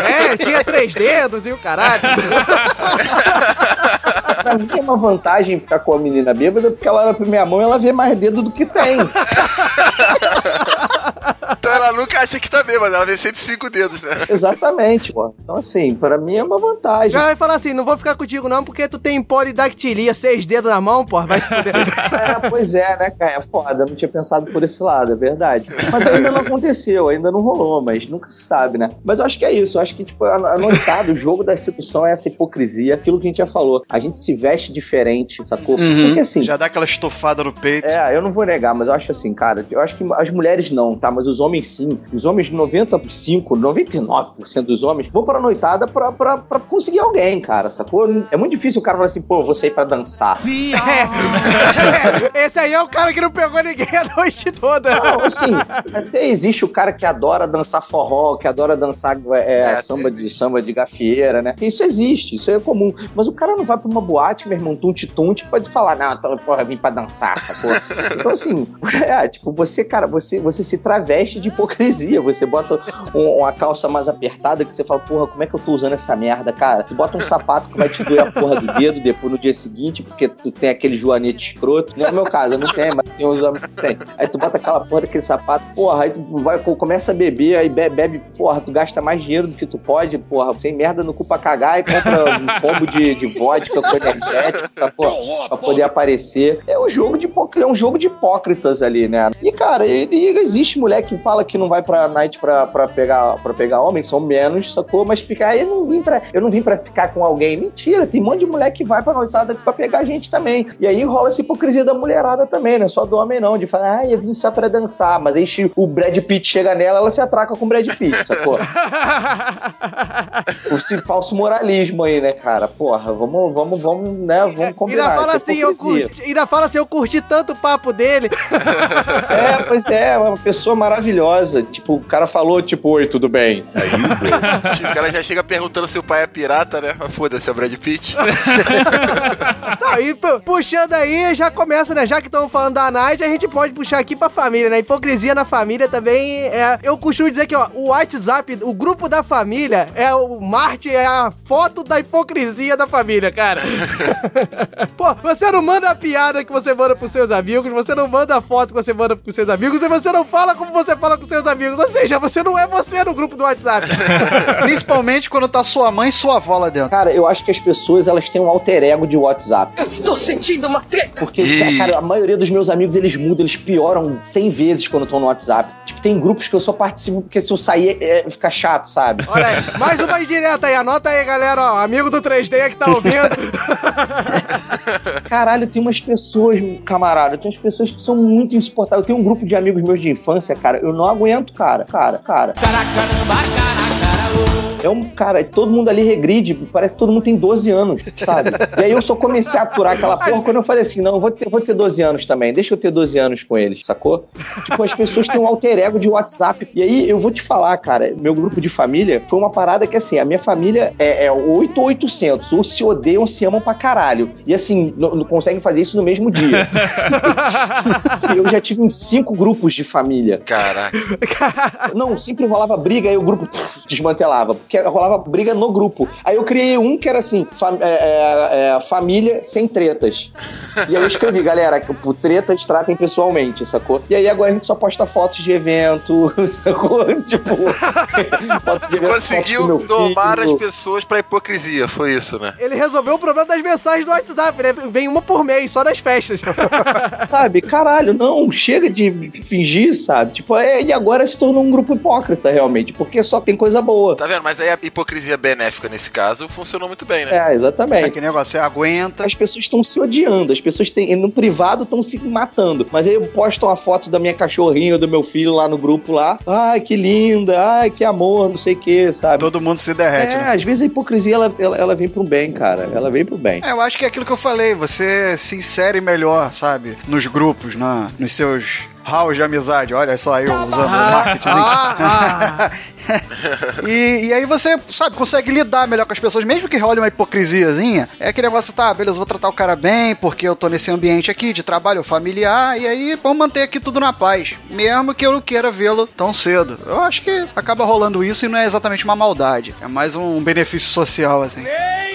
É, tinha três dedos e o caralho. pra mim é uma vantagem ficar com a menina bêbada, porque ela olha pra minha mão e ela vê mais dedo do que tem. Ela nunca acha que tá bêbada, ela vê sempre cinco dedos, né? Exatamente, pô. Então, assim, pra mim é uma vantagem. Já vai falar assim, não vou ficar contigo não, porque tu tem polidactilia, seis dedos na mão, pô, vai se fuder. É, pois é, né, cara? É foda. Não tinha pensado por esse lado, é verdade. Mas ainda não aconteceu, ainda não rolou, mas nunca se sabe, né? Mas eu acho que é isso. Eu acho que, tipo, a, a noitada, o jogo da sedução é essa hipocrisia, aquilo que a gente já falou. A gente se veste diferente, sacou? Porque assim. Já dá aquela estofada no peito. É, eu não vou negar, mas eu acho assim, cara, eu acho que as mulheres não, tá? Mas os homens sim. Os homens, 95, 99% dos homens vão pra noitada pra, pra, pra conseguir alguém, cara, sacou? É muito difícil o cara falar assim, pô, vou sair pra dançar. Esse aí é o cara que não pegou ninguém a noite toda. Não, assim, até existe o cara que adora dançar forró, que adora dançar é, É, samba, de, samba de gafieira, né? Isso existe, isso é comum. Mas o cara não vai pra uma boate, meu irmão, tunte-tunte, pode falar, não, então, porra, vim pra dançar, sacou? Então, assim, é, tipo, você, cara, você, você se traveste de hipocrisia, você bota um- uma calça mais apertada que você fala, porra, como é que eu tô usando essa merda, cara? Tu bota um sapato que vai te doer a porra do dedo depois no dia seguinte, porque tu tem aquele joanete escroto. Não é o meu caso, eu não tenho, mas tem uns homens que tem. Aí tu bota aquela porra daquele sapato, porra, aí tu vai, começa a beber, aí bebe, bebe, porra, tu gasta mais dinheiro do que tu pode, porra, sem merda no cu pra cagar e compra um combo de, de vodka com energético, tá, porra, pra poder aparecer. É um jogo de é um jogo de hipócritas ali, né? E, cara, e, e existe mulher que fala que não vai pra night pra, pra, pegar, pra pegar homem, são menos, sacou? Mas fica, ah, eu não vim pra. Eu não vim pra ficar com alguém. Mentira, tem um monte de mulher que vai pra noitada pra pegar gente também. E aí rola essa hipocrisia da mulherada também, né? Só do homem não, de falar, ah, eu vim só pra dançar. Mas aí o Brad Pitt chega nela, ela se atraca com o Brad Pitt, sacou? Esse falso moralismo aí, né, cara? Porra, vamos, vamos, vamos, né? Vamos Ainda combinar. fala isso é assim, eu curti, ainda fala assim, eu curti tanto o papo dele. É, pois é, uma pessoa maravilhosa. Tipo, o cara falou, tipo, oi, tudo bem. Aí, O cara já chega perguntando se o pai é pirata, né? Foda-se, é o Brad Pitt. Não, e pu- puxando aí, já começa, né? Já que estamos falando da Night, a gente pode puxar aqui pra família, né? Hipocrisia na família também é. Eu costumo dizer que, ó, o WhatsApp, o grupo da família, é o Marte, é a foto da hipocrisia da família, cara. Pô, você não manda a piada que você manda pros seus amigos, você não manda a foto que você manda pros seus amigos, e você não fala como você fala com seus amigos. Ou seja, você não é você no grupo do WhatsApp. Principalmente quando tá sua mãe e sua avó lá dentro. Cara, eu acho que as pessoas elas têm um alter ego de WhatsApp. Estou sentindo uma treta. Porque, Ih. cara, a maioria dos meus amigos eles mudam, eles pioram 100 vezes quando estão no WhatsApp. Tipo, tem grupos que eu só participo porque se eu sair é, fica chato, sabe? Olha aí, mais uma indireta aí, anota aí, galera, ó, amigo do 3D que tá ouvindo. Caralho, tem umas pessoas, camarada, tem umas pessoas que são muito insuportáveis. Eu tenho um grupo de amigos meus de infância, cara, eu não aguento, cara, cara, cara. É um cara, todo mundo ali regride, parece que todo mundo tem 12 anos, sabe? E aí eu só comecei a aturar aquela porra quando eu falei assim: não, eu vou ter, vou ter 12 anos também, deixa eu ter 12 anos com eles, sacou? Tipo, as pessoas têm um alter ego de WhatsApp. E aí eu vou te falar, cara, meu grupo de família foi uma parada que assim, a minha família é, é 8 ou 800, ou se odeiam ou se amam pra caralho. E assim, não, não conseguem fazer isso no mesmo dia. Eu já tive uns cinco grupos de família. Caraca. Não, sempre rolava briga, aí o grupo pff, desmantelava. Porque rolava briga no grupo. Aí eu criei um que era assim: fam- é, é, é, família sem tretas. E aí eu escrevi, galera, que por tretas tratem pessoalmente, sacou? E aí agora a gente só posta fotos de evento, sacou? Tipo, fotos de evento, fotos do Conseguiu meu domar as pessoas pra hipocrisia, foi isso, né? Ele resolveu o problema das mensagens do WhatsApp, né? Vem uma por mês, só das festas. Sabe, caralho, não, chega de fingir, sabe? Tipo, é, e agora se tornou um grupo hipócrita, realmente, porque só tem coisa boa. Tá vendo? Mas aí a hipocrisia benéfica nesse caso funcionou muito bem, né? É, exatamente. É que negócio, você aguenta. As pessoas estão se odiando, as pessoas têm, no privado estão se matando. Mas aí eu posto uma foto da minha cachorrinha ou do meu filho lá no grupo lá. Ai, que linda, ai, que amor, não sei o que, sabe? Todo mundo se derrete, é, né? às vezes a hipocrisia ela, ela, ela vem pro bem, cara. Ela vem pro bem. É, eu acho que é aquilo que eu falei, você se insere melhor, sabe? Nos grupos, na, nos seus halls de amizade. Olha só eu usando o marketing. ah, e, e aí você, sabe, consegue lidar melhor com as pessoas, mesmo que role uma hipocrisiazinha. É aquele negócio, tá, beleza, vou tratar o cara bem, porque eu tô nesse ambiente aqui de trabalho familiar, e aí vamos manter aqui tudo na paz. Mesmo que eu não queira vê-lo tão cedo. Eu acho que acaba rolando isso e não é exatamente uma maldade. É mais um benefício social, assim.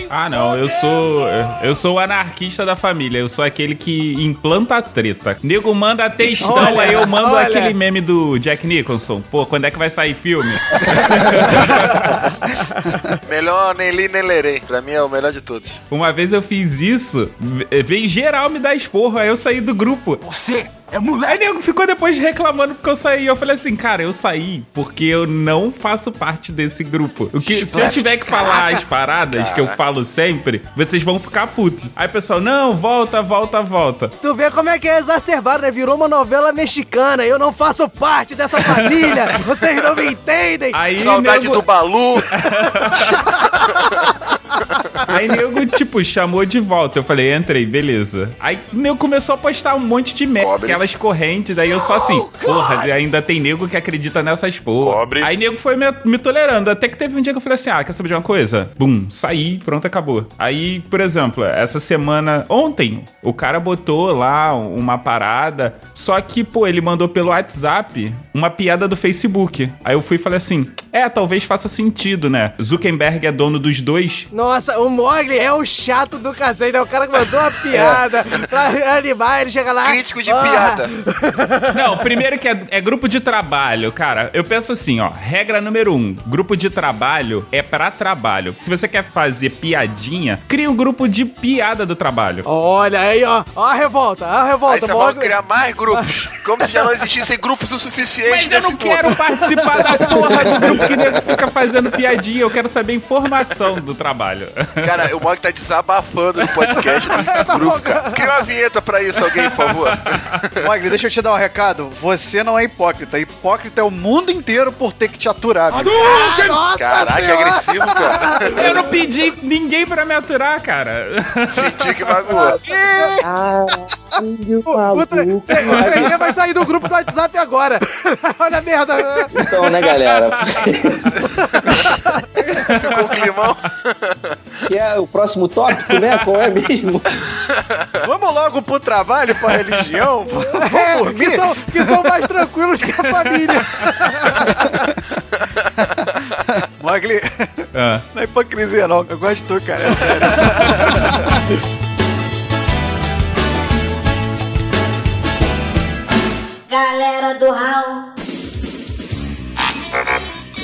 Ah, não, eu sou. Eu sou o anarquista da família. Eu sou aquele que implanta a treta. Nego manda textão, Olha, aí eu mando olha. aquele meme do Jack Nicholson. Pô, quando é que vai sair filme? Melhor nem li nem lerei. Pra mim é o melhor de todos. Uma vez eu fiz isso, ve- veio geral me dar esporro, aí eu saí do grupo. Você é moleque. Aí nego ficou depois reclamando porque eu saí. Eu falei assim, cara, eu saí porque eu não faço parte desse grupo. O que, se eu tiver que falar as paradas que eu falo sempre, vocês vão ficar putos. Aí o pessoal, não, volta, volta, volta. tu vê como é que é exacerbado, né? Virou uma novela mexicana. Eu não faço parte dessa família. Vocês não me entendem. Aí Saudade nego, do Balu. Aí nego, tipo, chamou de volta. Eu falei, entrei, beleza. Aí nego começou a postar um monte de merda, Cobre. aquelas correntes. Aí eu só assim, porra, ainda tem nego que acredita nessas porra. Cobre. Aí nego foi me, me tolerando. Até que teve um dia que eu falei assim, ah, quer saber de uma coisa? Bum, saí, pronto, acabou. Aí, por exemplo, essa semana, ontem, o cara botou lá uma parada, só que, pô, ele mandou pelo WhatsApp uma piada do Facebook. Aí eu fui e falei assim, é, talvez faça sentido, né? Zuckerberg é dono dos dois, Nossa, o Mogli é o chato do cacete. É o cara que mandou uma piada pra animar. Ele chega lá. Crítico de "Ah, piada. Não, primeiro que é, é grupo de trabalho, cara. Eu penso assim, ó. Regra número um: grupo de trabalho é pra trabalho. Se você quer fazer piadinha, cria um grupo de piada do trabalho. Olha aí, ó. Ó a revolta, ó a Aí revolta. você vai Mogli. criar mais grupos. Como se já não existissem grupos o suficiente Mas eu não mundo. quero participar da porra do grupo que nego fica fazendo piadinha. Eu quero saber a informação do trabalho. Cara, o Mog tá desabafando no podcast do grupo, cara. Cria uma vinheta pra isso, alguém, por favor. Wagner, deixa eu te dar um recado. Você não é hipócrita. Hipócrita é o mundo inteiro por ter que te aturar, amigo. Nossa Caraca, que Senhora. agressivo, cara. Eu não pedi ninguém pra me aturar, cara. Senti que magoou. Caralho, Puta, maluco. o 3D vai sair do grupo do WhatsApp agora. Olha a merda. Então, né, galera? Ficou um climão. Que é o próximo tópico, né? Qual é mesmo? Vamos logo pro trabalho, pra religião? Vamos É, que, dormir? são, que são mais tranquilos que a família. Mogli, Ah. não é hipocrisia não. Eu gosto de tu, cara. É sério. Galera do Raul.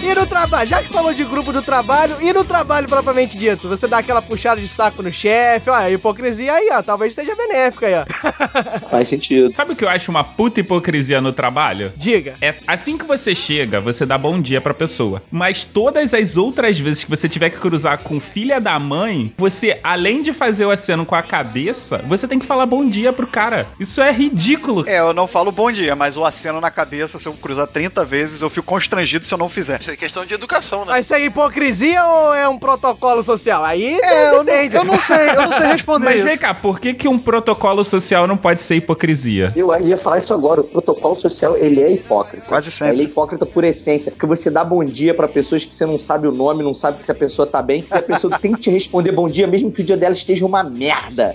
E no trabalho, já que falou de grupo do trabalho, e no trabalho propriamente dito, você dá aquela puxada de saco no chefe, ó, a hipocrisia aí, ó, talvez seja benéfica aí, ó. Faz sentido. Sabe o que eu acho uma puta hipocrisia no trabalho? Diga. É assim que você chega, você dá bom dia pra pessoa. Mas todas as outras vezes que você tiver que cruzar com filha da mãe, você, além de fazer o aceno com a cabeça, você tem que falar bom dia pro cara. Isso é ridículo. É, eu não falo bom dia, mas o aceno na cabeça, se eu cruzar 30 vezes, eu fico constrangido se eu não fizer. Isso questão de educação, né? Mas isso é hipocrisia ou é um protocolo social? Aí É, eu não, eu não sei, eu não sei responder Mas isso. vem cá, por que, que um protocolo social não pode ser hipocrisia? Eu ia falar isso agora. O protocolo social, ele é hipócrita. Quase sempre. Ele é hipócrita por essência. Porque você dá bom dia pra pessoas que você não sabe o nome, não sabe se a pessoa tá bem. E a pessoa tem que te responder bom dia, mesmo que o dia dela esteja uma merda.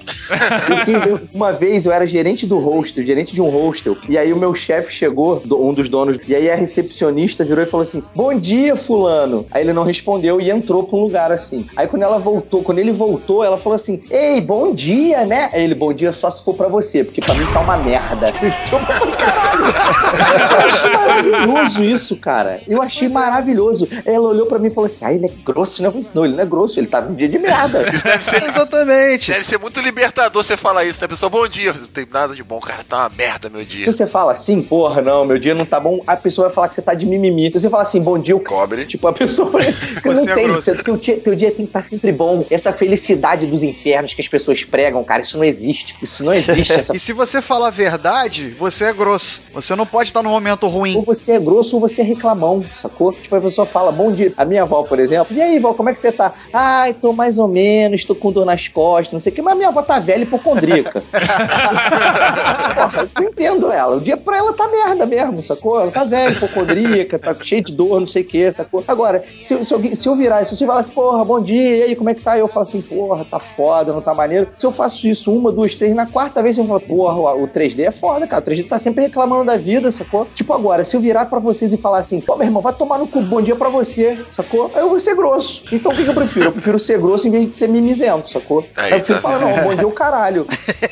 Uma vez eu era gerente do hostel, gerente de um hostel. E aí o meu chefe chegou, um dos donos, e aí a recepcionista virou e falou assim: Bom dia, fulano. Aí ele não respondeu e entrou pra um lugar assim. Aí quando ela voltou, quando ele voltou, ela falou assim: Ei, bom dia, né? Aí ele, bom dia só se for pra você, porque pra mim tá uma merda. Eu falei, caralho. Eu achei maravilhoso isso, cara. Eu achei maravilhoso. Ela olhou pra mim e falou assim: Ah, ele é grosso, né? Eu falei, não, ele não é grosso, ele tá num dia de merda. Isso deve ser, Exatamente. deve ser muito libertador você falar isso, né? A pessoa, bom dia. Não tem nada de bom, cara, tá uma merda meu dia. Se você fala assim, porra, não, meu dia não tá bom, a pessoa vai falar que você tá de mimimi. Se você fala assim, bom dia, o Cobre. Tipo, a pessoa não Você é tem. Você, teu, dia, teu dia tem que estar sempre bom. Essa felicidade dos infernos que as pessoas pregam, cara, isso não existe. Isso não existe. Essa... E se você falar a verdade, você é grosso. Você não pode estar num momento Ou ruim. você é grosso ou você é reclamão, sacou? Tipo, a pessoa fala, bom dia. A minha avó, por exemplo, e aí, vó, como é que você tá? Ai, tô mais ou menos, tô com dor nas costas, não sei o que, mas minha avó tá velha e hipocondríaca. Porra, eu entendo ela. O dia pra ela tá merda mesmo, sacou? Ela tá velha, hipocondríaca, tá cheia de dor, não sei o que, sacou? Agora, se, se, alguém- se eu virar, se você falar assim, porra, bom dia, e aí, como é que tá? Eu falo assim, porra, tá foda, não tá maneiro. Se eu faço isso uma, duas, três, na quarta vez eu falo, porra, o o 3D é foda, cara. O 3D tá sempre reclamando da vida, sacou? Tipo, agora, se eu virar pra vocês e falar assim, pô, meu irmão, vai tomar no cu, bom dia pra você, sacou? Aí eu vou ser grosso. Então o que, que eu prefiro? Eu prefiro ser grosso em vez de ser mimizento, sacou? Aí, Aí eu prefiro tá falar, não, bom dia o caralho.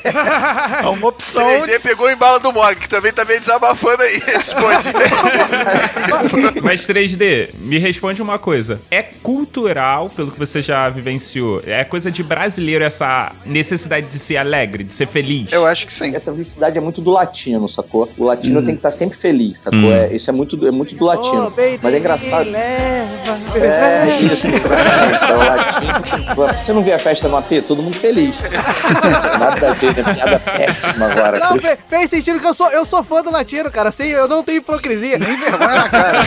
É uma O opção. 3D pegou em bala do Mog, que também tá meio desabafando aí. Responde. Mas 3D, me responde uma coisa. É cultural, pelo que você já vivenciou, é coisa de brasileiro essa necessidade de ser alegre, de ser feliz? Eu acho que sim. Essa felicidade é muito do latino, sacou? O latino tem que estar sempre feliz, sacou? Hum. É, isso é muito, do- é muito do latino. Oh, baby, Mas é engraçado. leva. É, isso, exatamente. É o latino. Você não vê a festa no AP? Todo mundo feliz. Nada a ver, é piada péssima agora. Não, fe- fez sentido que eu sou, eu sou fã do latino, cara. Sei, eu não tenho hipocrisia. Nem vergonha na cara.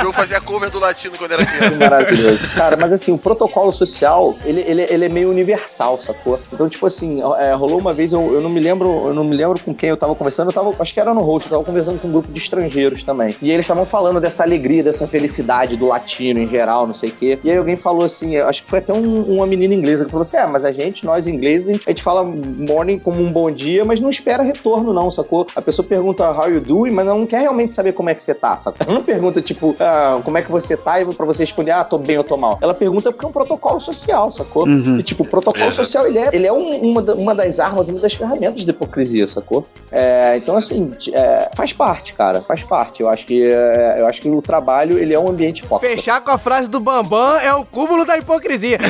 Joe fazia cover do latino quando era criança. maravilhoso. Cara, mas assim, o protocolo social, ele, ele, ele é meio universal, sacou? Então, tipo assim, é, rolou uma vez, eu, eu não me lembro, eu não me lembro com quem eu tava conversando, eu tava, acho que era no host, eu tava conversando com um grupo de estrangeiros também. E eles estavam falando dessa alegria, dessa felicidade do latino em geral, não sei o quê. E aí alguém falou assim, eu acho que foi até um- uma menina inglesa que falou assim: é, mas a gente, nós ingleses, a gente, a gente fala morning como um bom dia, mas não espera retorno, não, sacou? A pessoa pergunta how you doing, mas ela não quer realmente saber como é que você tá, sacou? Ela não pergunta, tipo, ah, como é que você tá, e pra você responder, ah, tô bem ou tô mal. Ela pergunta porque é um protocolo social, sacou? E, tipo, o protocolo Exato. social, ele é, ele é um- uma, da- uma das armas, uma das ferramentas da hipocrisia, sacou? É, então, assim, é, faz parte, cara, faz parte. Eu acho que, é, eu acho que o trabalho, ele é um ambiente hipócrita. Fechar com a frase do Bambam é o cúmulo da hipocrisia.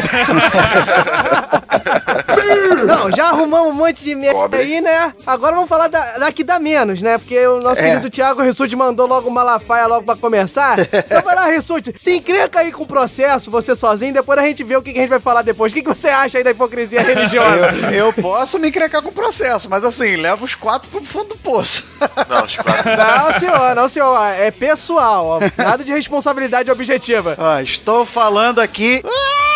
Não, já arrumamos um monte de merda Cobre. aí, né? Agora vamos falar da, da que dá menos, né? Porque o nosso É. querido Thiago Rissuti mandou logo uma lafaia logo pra começar. Então vai lá, Rissuti, se encrenca aí com o processo, você sozinho, depois a gente vê o que, que a gente vai falar depois. O que, que você acha aí da hipocrisia religiosa? Eu, eu posso me encrencar com o processo, mas assim, leva os quatro pro fundo do poço. Não, os quatro. Não, senhor, não, senhor. É pessoal, ó. Nada de responsabilidade objetiva. Ó, estou falando aqui. Ah,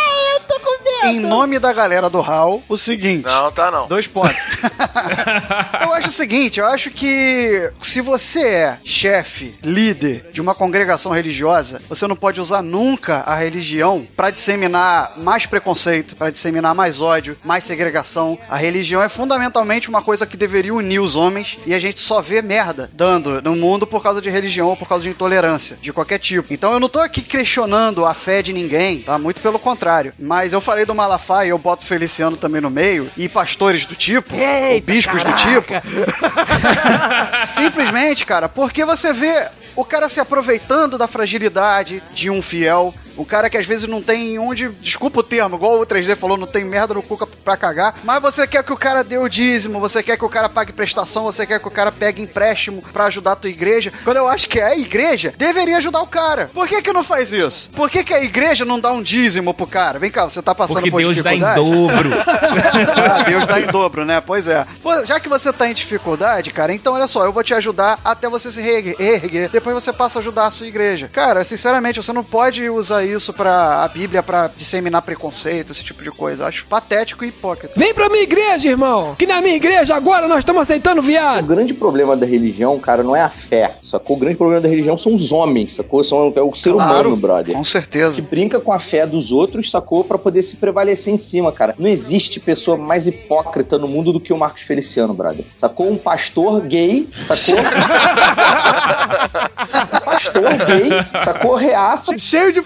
Em nome da galera do HAL, o seguinte. Não, tá não. Dois pontos. eu acho o seguinte, eu acho que se você é chefe, líder de uma congregação religiosa, você não pode usar nunca a religião pra disseminar mais preconceito, pra disseminar mais ódio, mais segregação. A religião é fundamentalmente uma coisa que deveria unir os homens e a gente só vê merda dando no mundo por causa de religião ou por causa de intolerância, de qualquer tipo. Então eu não tô aqui questionando a fé de ninguém, tá? Muito pelo contrário. Mas eu falei do Malafaia, eu boto Feliciano também no meio, e pastores do tipo, ou Eita, bispos do tipo. Simplesmente, cara, porque você vê o cara se aproveitando da fragilidade de um fiel, Um cara que às vezes não tem onde, desculpa o termo, igual o 3D falou, não tem merda no cuca pra cagar, mas você quer que o cara dê o dízimo, você quer que o cara pague prestação, você quer que o cara pegue empréstimo pra ajudar a tua igreja. Quando eu acho que é a igreja, deveria ajudar o cara. Por que que não faz isso? Por que que a igreja não dá um dízimo pro cara? Vem cá, você tá passando Porque por Deus dá em dificuldade? dobro. ah, Deus dá em dobro, né? Pois é. Já que você tá em dificuldade, cara, então olha só, eu vou te ajudar até você se reerguer. erguer. Depois você passa a ajudar a sua igreja. Cara, sinceramente, você não pode usar isso pra a Bíblia pra disseminar preconceito, esse tipo de coisa. Acho patético e hipócrita. Vem pra minha igreja, irmão! Que na minha igreja agora nós estamos aceitando O viado! grande problema da religião, cara, não é a fé, sacou? O grande problema da religião são os homens, sacou? São, é o ser Claro, humano, brother. Com certeza. Que brinca com a fé dos outros, sacou? Pra poder se prevalecer em cima, cara. Não existe pessoa mais hipócrita no mundo do que o Marcos Feliciano, brother. Sacou? Um pastor gay, sacou? um pastor gay, sacou? Reaça, Cheio de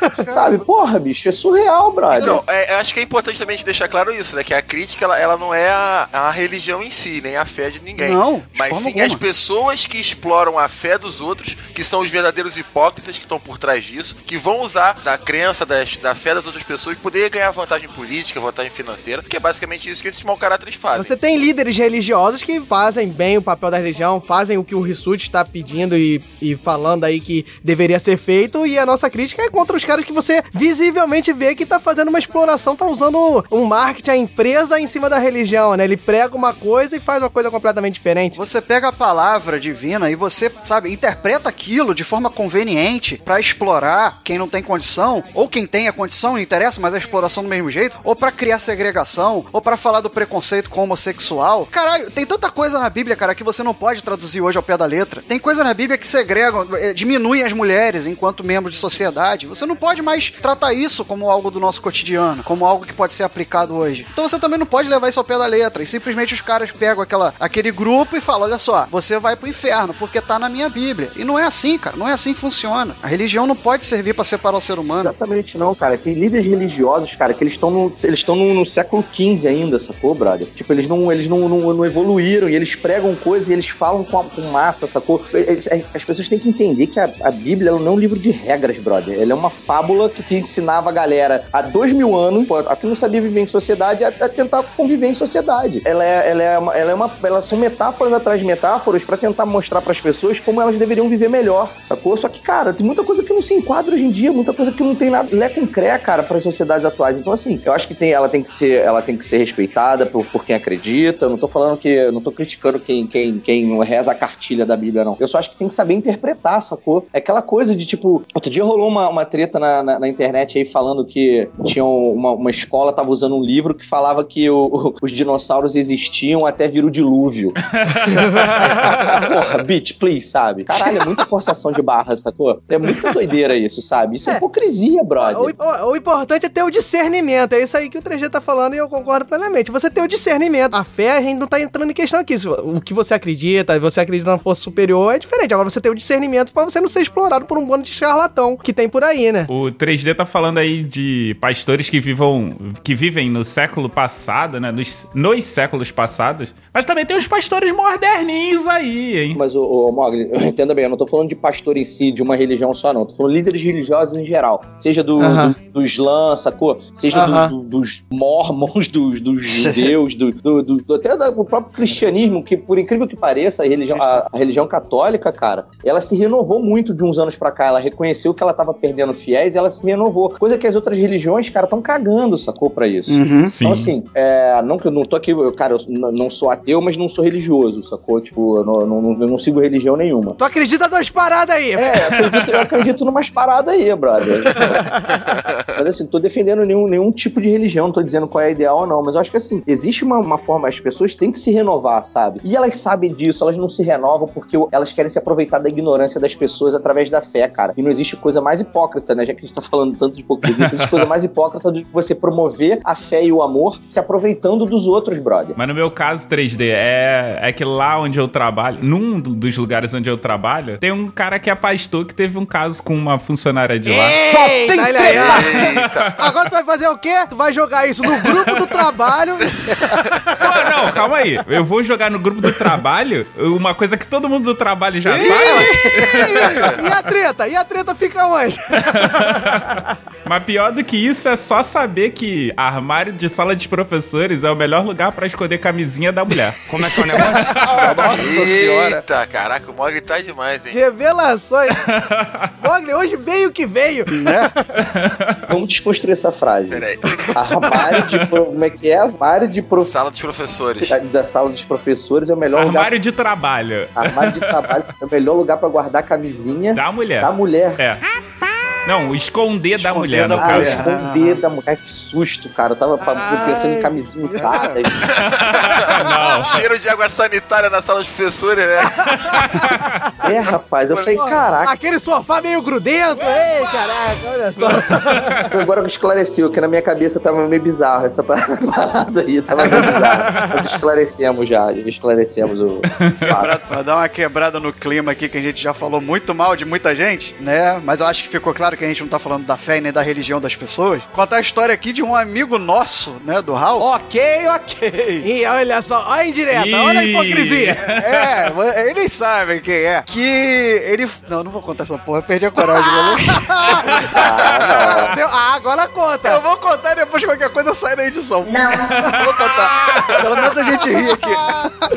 sabe? Porra, bicho, é surreal, brother. Não, é, eu acho que é importante também a gente deixar claro isso, né? Que a crítica, ela, ela não é a, a religião em si, nem a fé de ninguém. Não, Mas sim alguma. as pessoas que exploram a fé dos outros, que são os verdadeiros hipócritas que estão por trás disso, que vão usar da crença, das, da fé das outras pessoas, poder ganhar vantagem política, vantagem financeira, que é basicamente isso que esses mau caráteres fazem. Você tem líderes religiosos que fazem bem o papel da religião, fazem o que o Rissuti está pedindo e, e falando aí que deveria ser feito, e a nossa crítica é contra os caras que você visivelmente vê que tá fazendo uma exploração, tá usando um marketing, a empresa em cima da religião, né? Ele prega uma coisa e faz uma coisa completamente diferente. Você pega a palavra divina e você, sabe, interpreta aquilo de forma conveniente pra explorar quem não tem condição, ou quem tem a condição, não interessa, mas a exploração do mesmo jeito, ou pra criar segregação, ou pra falar do preconceito com homossexual. Caralho, tem tanta coisa na Bíblia, cara, que você não pode traduzir hoje ao pé da letra. Tem coisa na Bíblia que segregam, eh, diminuem as mulheres enquanto membros de sociedade. Você não pode mais tratar isso como algo do nosso cotidiano, como algo que pode ser aplicado hoje. Então você também não pode levar isso ao pé da letra. E simplesmente os caras pegam aquela, aquele grupo e falam: olha só, você vai pro inferno porque tá na minha Bíblia. E não é assim, cara. Não é assim que funciona. A religião não pode servir pra separar o ser humano. Exatamente não, cara. Tem líderes religiosos, cara, que eles estão no, no, no século XV ainda, sacou, brother? Tipo, eles não, eles não, não, não evoluíram e eles pregam coisas e eles falam com, a- com massa, sacou? Eles- As pessoas têm que entender que a, a Bíblia não é um livro de regras, brother. Ela é uma fábula que, que ensinava a galera há dois mil anos, a que não sabia viver em sociedade, a, a tentar conviver em sociedade. Ela é, ela é, uma, ela é uma, elas são metáforas atrás de metáforas pra tentar mostrar pras pessoas como elas deveriam viver melhor, sacou? Só que, cara, tem muita coisa que não se enquadra hoje em dia, muita coisa que não tem nada, lé com cré, cara, para as sociedades atuais. Então, assim, eu acho que tem, ela tem que ser, ela tem que ser respeitada por, por quem acredita. Eu não tô falando que, não tô criticando quem, quem, quem reza a cartilha da Bíblia, não. Eu só acho que tem que saber interpretar, sacou? É aquela coisa de tipo, outro dia rolou uma, uma treta na, na, na internet aí falando que tinha uma, uma escola tava usando um livro que falava que o- o- os dinossauros existiam até vir o dilúvio. Porra, bitch, please, sabe? Caralho, é muita forçação de barra, sacou? É muita doideira isso, sabe? Isso é, É. hipocrisia, brother. O, o- o importante é ter o discernimento. É isso aí que o 3G tá falando e eu concordo plenamente. Você ter o discernimento. A fé, a gente não tá entrando em questão aqui. O que você acredita, você acredita na força superior, é diferente. Agora você ter o discernimento pra você não ser explorado por um bando de charlatão que tem por aí, né? O 3D tá falando aí de pastores que vivam, que vivem no século passado, né? Nos, nos séculos passados. Mas também tem os pastores moderninhos aí, hein? Mas, ô, ô Mogli, entenda bem, eu não tô falando de pastor em si, de uma religião só, não. Tô falando de líderes religiosos em geral. Seja do, Aham. do, do Islã, sacou? Seja do- Aham. do- dos mormons, dos, dos judeus, do, do- do- do- até do próprio cristianismo, que por incrível que pareça, a religião, a, a religião católica, cara, ela se renovou muito de uns anos pra cá. Ela reconheceu que ela tava perdendo fiéis e ela se renovou. Coisa que as outras religiões, cara, estão cagando, sacou? Pra isso. Uhum. Sim. Então, assim, é, não que eu não tô aqui, eu, cara, eu não sou ateu, mas não sou religioso, sacou? Tipo, eu não, não- eu não sigo religião nenhuma. Tu acredita nas paradas aí? É, eu acredito, eu acredito numas paradas aí, brother. mas assim, não tô defendendo nenhum, nenhum tipo de religião, não tô dizendo qual é a ideal ou não, mas eu acho que assim, existe uma, uma forma, as pessoas têm que se renovar, sabe? E elas sabem disso, elas não se renovam porque elas querem se aproveitar da ignorância das pessoas através da fé, cara. E não existe coisa mais hipócrita, né? Já que a gente tá falando tanto de hipocrisia, existe coisa mais hipócrita do que você promover a fé e o amor se aproveitando dos outros, brother. Mas no meu caso, 3D, é, é que lá onde eu trabalho, num do- dos lugares onde eu trabalho, tem um cara que é pastor que teve um caso com uma funcionária de lá. Eita, olha aí, ó. Eita. Agora tu vai fazer o quê? Tu vai jogar isso no grupo do trabalho. Não, não, calma aí. Eu vou jogar no grupo do trabalho uma coisa que todo mundo do trabalho já sabe. E, e a treta? E a treta fica onde? Mas pior do que isso é só saber que armário de sala de professores é o melhor lugar pra esconder camisinha da mulher. Como é que é o negócio? Nossa senhora. Eita, caraca, o Mogli tá demais, hein? Revelações. Mogli, hoje veio o que veio. Vamos desconstruir essa frase. Peraí. Armário de. Como é que é? Armário de prof... Sala dos professores. da, da sala dos professores é o melhor lugar. Armário de trabalho Armário de trabalho é o melhor lugar pra guardar a camisinha da mulher. da mulher. É. Não, esconder da Esconder mulher, da no Ah, caso. esconder da mulher, que susto, cara. Eu tava Ai. pensando em camisinha usada. Não. Cheiro de água sanitária na sala dos professores, né? É, rapaz, eu falei, Porra, caraca. Aquele sofá meio grudento. Ei, caraca, olha só. Agora que esclareceu, que na minha cabeça tava meio bizarro essa parada aí, tava meio bizarro. Mas esclarecemos já, já esclarecemos o fato. pra dar uma quebrada no clima aqui, que a gente já falou muito mal de muita gente, né? Mas eu acho que ficou claro que a gente não tá falando da fé e nem da religião das pessoas. Contar a história aqui de um amigo nosso, né? Do Hal. ok, ok. E olha só, olha a indireta, olha a hipocrisia. É, eles sabem quem é. Que ele. Não, não vou contar essa porra, eu perdi a coragem, maluco. Deu- Ah, agora conta. Eu vou contar e depois qualquer coisa sai na edição. Não. Vou contar. Pelo menos a gente ri aqui.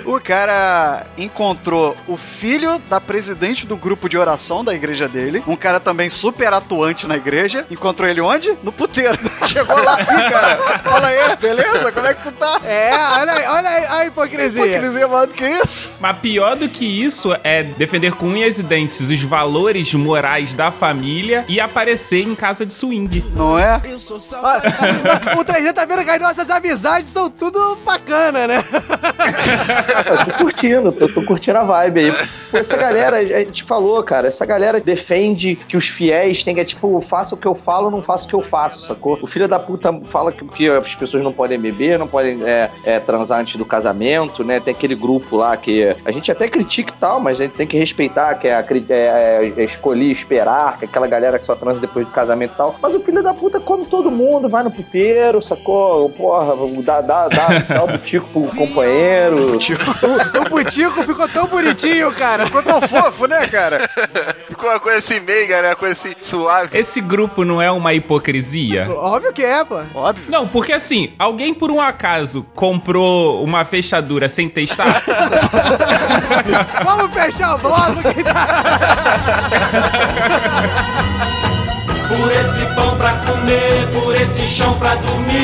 O cara encontrou o filho da presidente do grupo de oração da igreja dele. Um cara também super atuante na igreja. Encontrou ele onde? No puteiro. Chegou lá. Cara. Fala aí, beleza? Como é que tu tá? É, olha aí, olha aí a hipocrisia. Hipocrisia maior do que isso. Mas pior do que isso é defender com unhas e dentes os valores morais da família e aparecer em casa de swing. Não é? Ah, O 3G tá vendo que as nossas amizades são tudo bacana, né? Eu tô curtindo, tô, tô curtindo a vibe aí. Pô, essa galera, a gente falou, cara, essa galera defende que os fiéis têm é tipo, faça o que eu falo, não faça o que eu faço, sacou? O filho da puta fala que, que as pessoas não podem beber, não podem é, é, transar antes do casamento, né? Tem aquele grupo lá que a gente até critica e tal, mas a gente tem que respeitar, que é, é, é escolher esperar, que é aquela galera que só transa depois do casamento e tal. Mas o filho da puta come todo mundo, vai no puteiro, sacou? Porra, dá, dá, dá, dá o butico pro companheiro. O, o Putico ficou tão bonitinho, cara. Ficou tão fofo, né, cara? Ficou uma coisa assim meiga, né? Uma coisa assim suave. Esse grupo não é uma hipocrisia? Óbvio que é, pô. Óbvio. Não, porque assim, alguém por um acaso comprou uma fechadura sem testar? Vamos fechar o bloco que tá... Por esse pão pra comer, por esse chão pra dormir.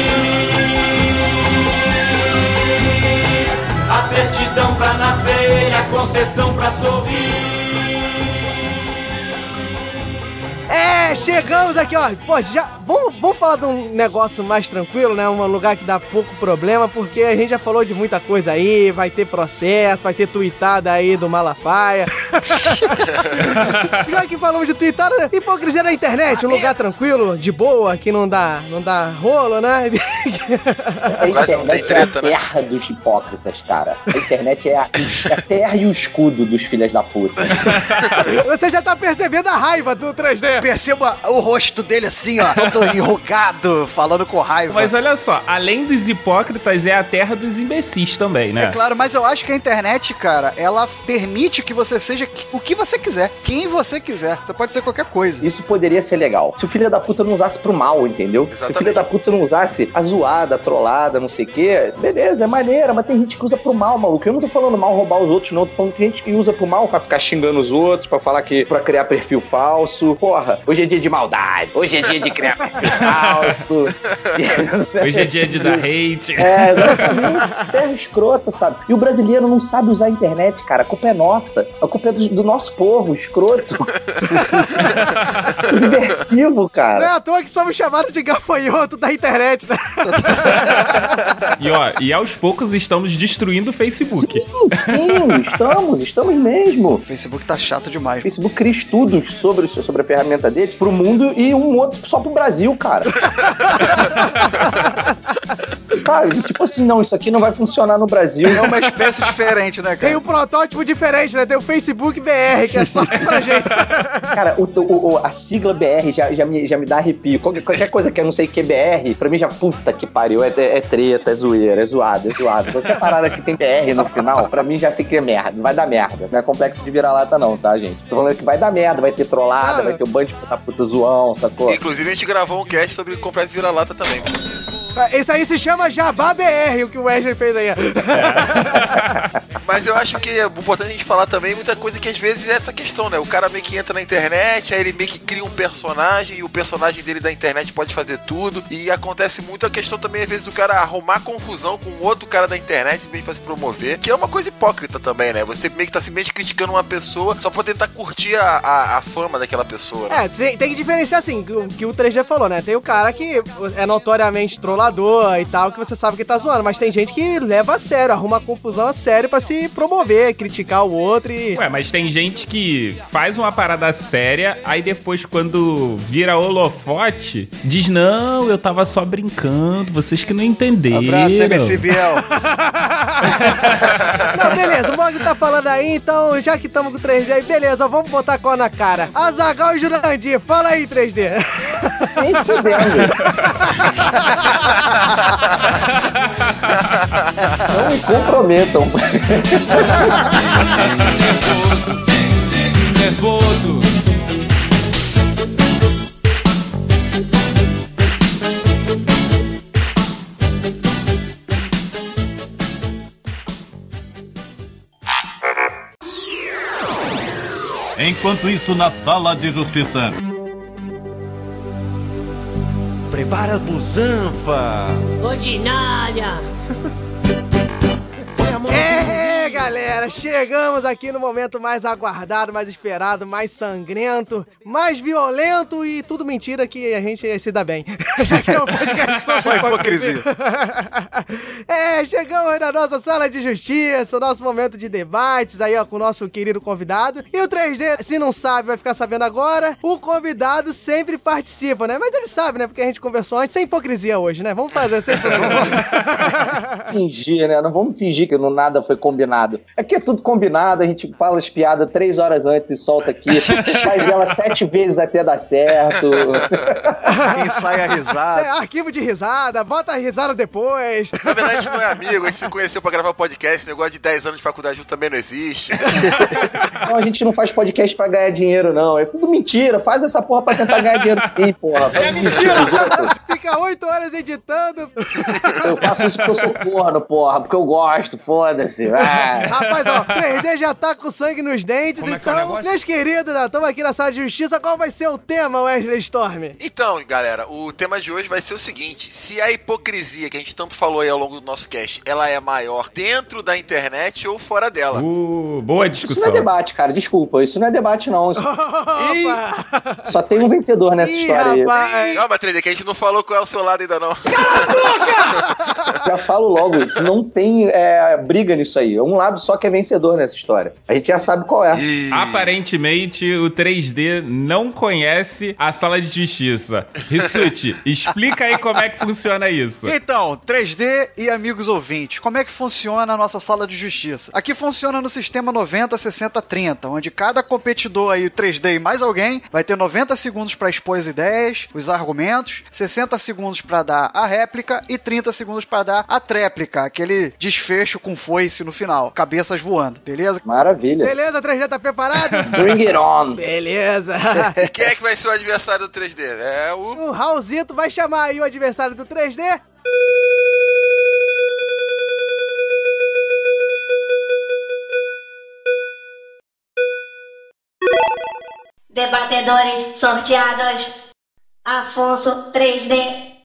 A certidão pra nascer e a concessão pra sorrir. É, chegamos aqui, ó. Pô, já. Vamos, vamos falar de um negócio mais tranquilo, né? Um lugar que dá pouco problema, porque a gente já falou de muita coisa aí. Vai ter processo, vai ter tweetada aí do Malafaia. já que falamos de tweetada, né? hipocrisia na internet, um lugar tranquilo, de boa, que não dá, não dá rolo, né? A Quase não tem internet é a né? terra dos hipócritas, cara. A internet é a, é a terra e o escudo dos filhos da puta. Você já tá percebendo a raiva do 3D. Perceba o rosto dele assim, ó, todo enrugado, falando com raiva. Mas olha só, além dos hipócritas, é a terra dos imbecis também, né? É claro, mas eu acho que a internet, cara, ela permite que você seja o que você quiser, quem você quiser. Você pode ser qualquer coisa. Isso poderia ser legal. Se o filho da puta não usasse pro mal, entendeu? Se o Exatamente. filho da puta não usasse a zoada, a trollada, não sei o quê, beleza, é maneira, mas tem gente que usa pro mal, maluco. Eu não tô falando mal roubar os outros, não. Eu tô falando que tem gente que usa pro mal pra ficar xingando os outros, pra falar que. pra criar perfil falso. Porra, hoje é dia de maldade. Hoje é dia de criar falso. Hoje é dia de dar hate. É, exatamente. Terra escrota, sabe? E o brasileiro não sabe usar a internet, cara. A culpa é nossa. A culpa é do, do nosso povo, escroto. Subversivo, Não é cara. à toa que somos chamados de gafanhoto da internet, né? E ó, e aos poucos estamos destruindo o Facebook. Sim, sim, estamos, estamos mesmo. O Facebook tá chato O demais. Facebook cria estudos sobre, sobre a ferramenta deles pro mundo e um outro só pro Brasil, cara. Sabe? Tipo assim, não, isso aqui não vai funcionar no Brasil. É uma espécie diferente, né, Tem cara? um protótipo diferente, né? Tem o Facebook BR, que é só pra gente. Cara, o, o- o- a sigla BR já, já, me, já me dá arrepio. Qualquer, qualquer coisa que eu não sei que é BR, pra mim já, puta que pariu, é, é treta, é zoeira, é zoado, é zoado. Qualquer parada que tem BR no final, pra mim já sei que é merda, vai dar merda. Não é complexo de vira-lata não, tá, gente? Tô falando que vai dar merda, vai ter trollada, vai ter um bando de puta puta zoão, sacou? Inclusive, a gente gravou um cast sobre comprar esse vira-lata também. Isso aí se chama Jabá BR, o que o Wesley fez aí. Mas eu acho que é importante a gente falar também muita coisa que às vezes é essa questão, né? O cara meio que entra na internet, aí ele meio que cria um personagem e o personagem dele da internet pode fazer tudo. E acontece muito a questão também, às vezes, do cara arrumar confusão com outro cara da internet simplesmente pra se promover, que é uma coisa hipócrita também, né? Você meio que tá simplesmente criticando uma pessoa só pra tentar curtir a, a, a fama daquela pessoa. Né? É, tem, tem que diferenciar assim, o que o 3G falou, né? Tem o cara que é notoriamente trollador e tal, que você sabe que tá zoando, mas tem gente que leva a sério, arruma confusão a sério pra se promover, criticar o outro e. Ué, mas tem gente que faz uma parada séria, aí depois, quando vira holofote, diz: Não, eu tava só brincando, vocês que não entenderam. Abraço, MC Biel. Não, beleza, o Mog tá falando aí, então já que estamos com 3D aí, beleza, vamos botar a cor na cara. Azagal e Jurandir, fala aí 3D. Nem fudendo. Não me comprometam. Nervoso. Enquanto isso, na sala de justiça. Prepara a busanfa. Ordinária. É, galera, chegamos aqui no momento mais aguardado, mais esperado, mais sangrento, mais violento e tudo mentira que a gente se dá bem. Já que é um podcast Só hipocrisia. É, chegamos na nossa sala de justiça, o nosso momento de debates aí, ó, com o nosso querido convidado. E o 3D, se não sabe, vai ficar sabendo agora. O convidado sempre participa, né? Mas ele sabe, né? Porque a gente conversou antes, sem hipocrisia hoje, né? Vamos fazer sem hipocrisia. fingir, né? Não vamos fingir que não nada foi combinado. Aqui é tudo combinado, a gente fala as piadas três horas antes e solta aqui, faz ela sete vezes até dar certo. Ensaia a risada. É, arquivo de risada, bota a risada depois. Na verdade, a gente não é amigo, a gente se conheceu pra gravar podcast. Negócio de 10 anos de faculdade junto também não existe. Não, a gente não faz podcast pra ganhar dinheiro, não. É tudo mentira. Faz essa porra pra tentar ganhar dinheiro sim, porra. Faz É mentira. Fica oito horas editando. Eu faço isso porque eu sou corno, porra, porque eu gosto, foda-se. Ah. Rapaz, ó, 3D já tá com sangue nos dentes, Como é que é então, meus queridos, estamos aqui na sala de justiça. Qual vai ser o tema, Wesley Storm? Então, galera, o tema de hoje vai ser o seguinte: se a hipocrisia que a gente tanto falou aí ao longo do nosso cast, ela é maior dentro da internet ou fora dela? Uh, boa Isso não é discussão. debate, cara. Desculpa. Isso não é debate, não. Isso- Só tem um vencedor nessa Ih, história aí. rapaz. Calma, 3D, que a gente não falou qual é o seu lado ainda não. Já falo logo, isso não tem é, briga nisso aí. É um lado só que é vencedor nessa história. A gente já sabe qual é. Aparentemente, o 3D não conhece a sala de justiça. Rissuti, explica aí como é que funciona isso. Então, 3D e amigos ouvintes, como é que funciona a nossa sala de justiça? Aqui funciona no sistema 90, 60, 30, onde cada competidor aí, 3D e mais alguém, vai ter 90 segundos para expor as ideias, os argumentos, 60 segundos para dar a réplica e 30 segundos para dar a tréplica, aquele desfecho com foice no final, voando, beleza? Maravilha. Beleza, 3D tá preparado? Bring it on. Beleza. E quem é que vai ser o adversário do 3D? É o. O Raulzito vai chamar aí o adversário do 3D. Debatedores sorteados: Afonso 3D,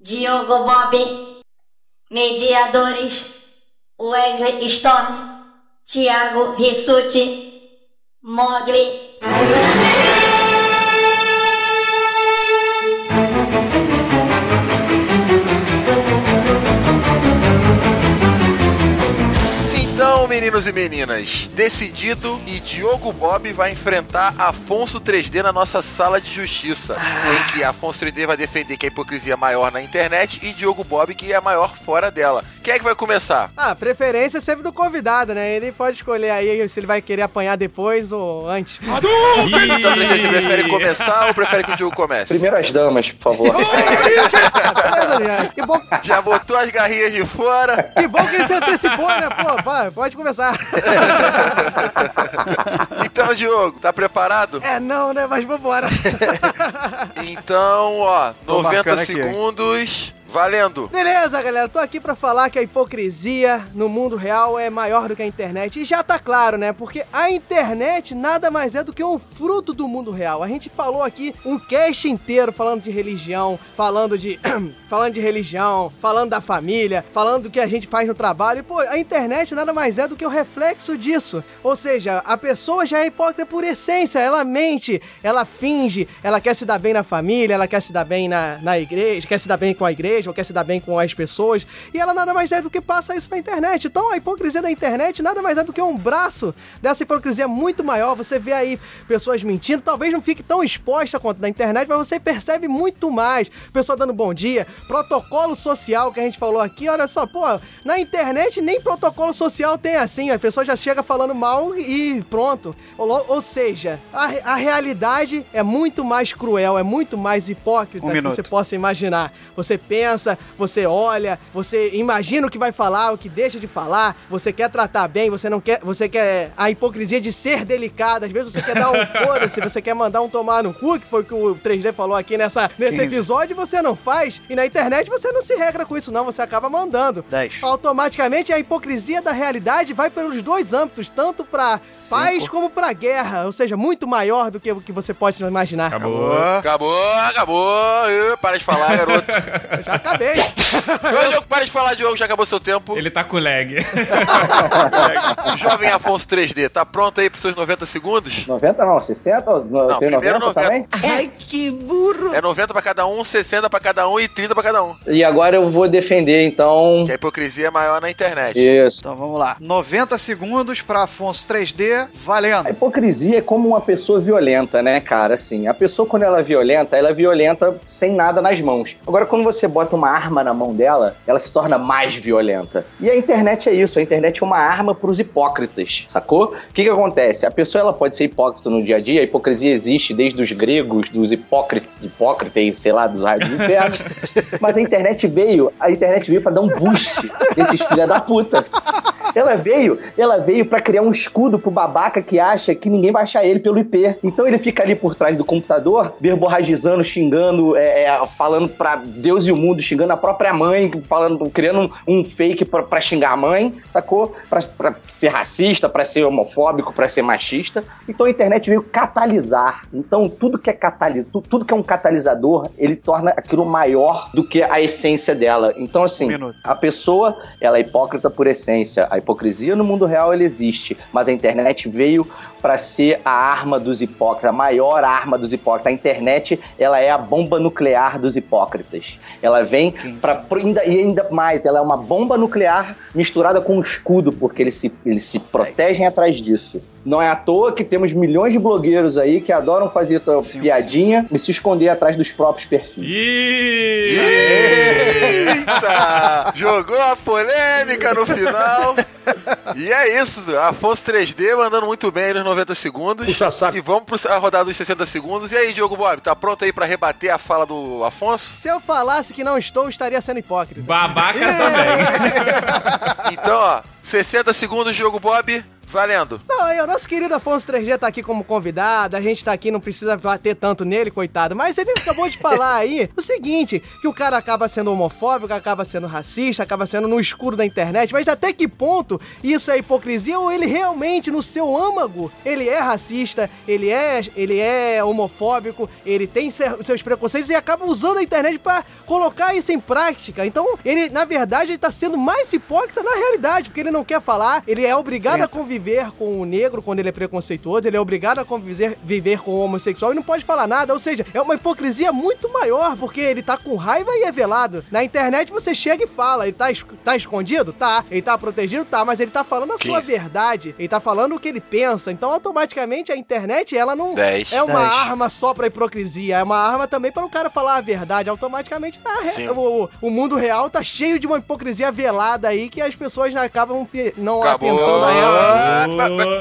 Diogo Bob, Mediadores: Wesley Storm, Thiago Rissuti, Mogli. Meninos e meninas, Decidido e Diogo Bob vai enfrentar Afonso 3D na nossa sala de justiça, em que Afonso 3D vai defender que a hipocrisia é maior na internet e Diogo Bob que é maior fora dela. Quem é que vai começar? Ah, preferência é sempre do convidado, né? Ele pode escolher aí se ele vai querer apanhar depois ou antes. Então 3D, você prefere começar ou prefere que o Diogo comece? Primeiro as damas, por favor. Que bom, Já botou as garrinhas de fora? que bom que ele se antecipou, né? Pô, vai, pode começar. Então, Diogo, tá preparado? É, não, né? Mas vambora. Então, ó, Tô 90 marcando aqui, segundos, valendo. Beleza, galera, tô aqui pra falar que a hipocrisia no mundo real é maior do que a internet. E já tá claro, né? Porque a internet nada mais é do que um fruto do mundo real. A gente falou aqui um cast inteiro falando de religião, falando de falando de religião, falando da família, falando do que a gente faz no trabalho. E, pô, a internet nada mais é do que o reflexo disso. Ou seja, a pessoa já é hipócrita por essência, ela mente, ela finge, ela quer se dar bem na família, ela quer se dar bem na, na igreja, quer se dar bem com a igreja, ou quer se dar bem com as pessoas, e ela nada mais é do que passa isso pra internet. Então a hipocrisia da internet nada mais é do que um braço dessa hipocrisia muito maior. Você vê aí pessoas mentindo, talvez não fique tão exposta quanto na internet, mas você percebe muito mais. Pessoa dando bom dia, protocolo social que a gente falou aqui, olha só, pô, na internet nem protocolo social tem assim, a pessoa já chega falando mal e pronto. Ou, ou seja, a, a realidade é muito mais cruel, é muito mais hipócrita Um que minuto. você possa imaginar. Você pensa, você olha, você imagina o que vai falar, o que deixa de falar, você quer tratar bem, você não quer, você quer a hipocrisia de ser delicada, às vezes você quer dar um foda-se, você quer mandar um tomar no cu, que foi o que o 3D falou aqui nessa, nesse 15. episódio, você não faz, e na internet você não se regra com isso não, você acaba mandando. 10. Automaticamente a hipocrisia da realidade vai pelos dois âmbitos, tanto pra paz como pra guerra, ou seja, muito maior do que o que você pode imaginar. Acabou. Acabou, acabou. Para de falar, garoto. Já acabei. Ô, Diogo, para de falar, Diogo, já acabou seu tempo. Ele tá com lag. Jovem Afonso 3D, tá pronto aí pros seus 90 segundos? 90 não, 60? No, Não, tem primeiro 90 também? Ai, que burro. É 90 pra cada um, 60 pra cada um e 30 pra cada um. E agora eu vou defender, então. Que a hipocrisia é maior na internet. Isso. Então vamos lá. 90 segundos pra Afonso 3D, valendo. A hipocrisia é como uma pessoa violenta, né, cara? Assim, a pessoa quando ela é violenta, ela é violenta sem nada nas mãos. Agora, quando você bota uma arma na mão dela, ela se torna mais violenta. E a internet é isso, a internet é uma arma pros hipócritas, sacou? O que que acontece? A pessoa ela pode ser hipócrita no dia a dia, a hipocrisia existe desde os gregos, dos hipócritas, hipócritas, sei lá, do raio do inferno. Mas a internet veio, a internet veio pra dar um boost nesses filha da puta. Ela veio, ela veio para criar um escudo pro babaca que acha que ninguém vai achar ele pelo IP. Então ele fica ali por trás do computador, verborragizando, xingando, é, é, falando pra Deus e o mundo, xingando a própria mãe, falando, criando um, um fake pra, pra xingar a mãe, sacou? Pra, pra ser racista, pra ser homofóbico, pra ser machista. Então a internet veio catalisar. Então tudo que é catalis, tu- tudo que é um catalisador, ele torna aquilo maior do que a essência dela. Então assim, minuto. a pessoa, ela é hipócrita por essência. A hipocrisia no mundo real ela existe, mas a internet veio para ser a arma dos hipócritas, a maior arma dos hipócritas. A internet, ela é a bomba nuclear dos hipócritas. Ela vem para ainda e ainda mais, ela é uma bomba nuclear misturada com um escudo, porque eles se, eles se protegem atrás disso. Não é à toa que temos milhões de blogueiros aí que adoram fazer tua piadinha e se esconder atrás dos próprios perfis. Eita! Jogou a polêmica no final. E é isso, Afonso 3D mandando muito bem aí nos 90 segundos. Puxa saco. E vamos pra rodada dos 60 segundos. E aí, Diogo Bob, tá pronto aí pra rebater a fala do Afonso? Se eu falasse que não estou, estaria sendo hipócrita. Babaca também. Então, ó, 60 segundos, Diogo Bob, valendo. Não, aí, o nosso querido Afonso 3G tá aqui como convidado, a gente tá aqui, não precisa bater tanto nele, coitado. Mas ele acabou de falar aí o seguinte: que o cara acaba sendo homofóbico, acaba sendo racista, acaba sendo no escuro da internet. Mas até que ponto isso é hipocrisia ou ele realmente, no seu âmago, ele é racista, ele é, ele é homofóbico, ele tem seus preconceitos e acaba usando a internet pra colocar isso em prática. Então, ele, na verdade, ele tá sendo mais hipócrita na realidade, porque ele não quer falar, ele é obrigado a conviver conviver com o negro quando ele é preconceituoso, ele é obrigado a conviver viver com o homossexual e não pode falar nada. Ou seja, é uma hipocrisia muito maior, porque ele tá com raiva e é velado. Na internet você chega e fala, ele tá, es- tá escondido? Tá. Ele tá protegido? Tá. Mas ele tá falando a sua verdade. Ele tá falando o que ele pensa. Então, automaticamente, a internet, ela não Dez. é uma Dez. arma só pra hipocrisia. É uma arma também para o cara falar a verdade. Automaticamente, Sim. o, o mundo real tá cheio de uma hipocrisia velada aí que as pessoas acabam não Acabou. atentando a ela. Ah,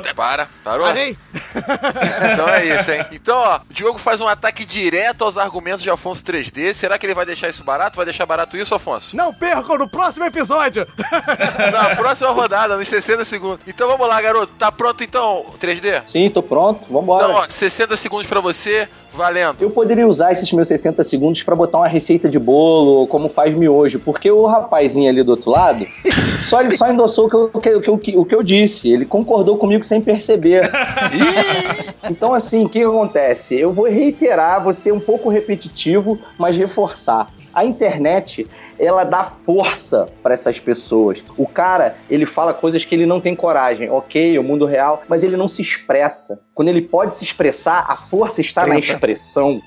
pa- Para, parou? Parei. Então é isso, hein? Então, ó, o Diogo faz um ataque direto aos argumentos de Afonso 3D. Será que ele vai deixar isso barato? Vai deixar barato isso, Afonso? Não percam no próximo episódio. Na próxima rodada, nos 60 segundos. Então vamos lá, garoto. Tá pronto então, 3D? Sim, tô pronto, vambora. Então, ó, 60 segundos pra você, valendo. Eu poderia usar esses meus 60 segundos pra botar uma receita de bolo, como faz miojo, porque o rapazinho ali do outro lado, só ele só endossou o que, eu, o, que, o que- o que eu disse, ele concordou comigo sem perceber. então assim, o que, acontece? Eu vou reiterar, vou ser um pouco repetitivo, mas reforçar. A internet, ela dá força pra essas pessoas. O cara, ele fala coisas que ele não tem coragem. Ok, o mundo real, mas ele não se expressa. Quando ele pode se expressar, a força está na Treta. expressão.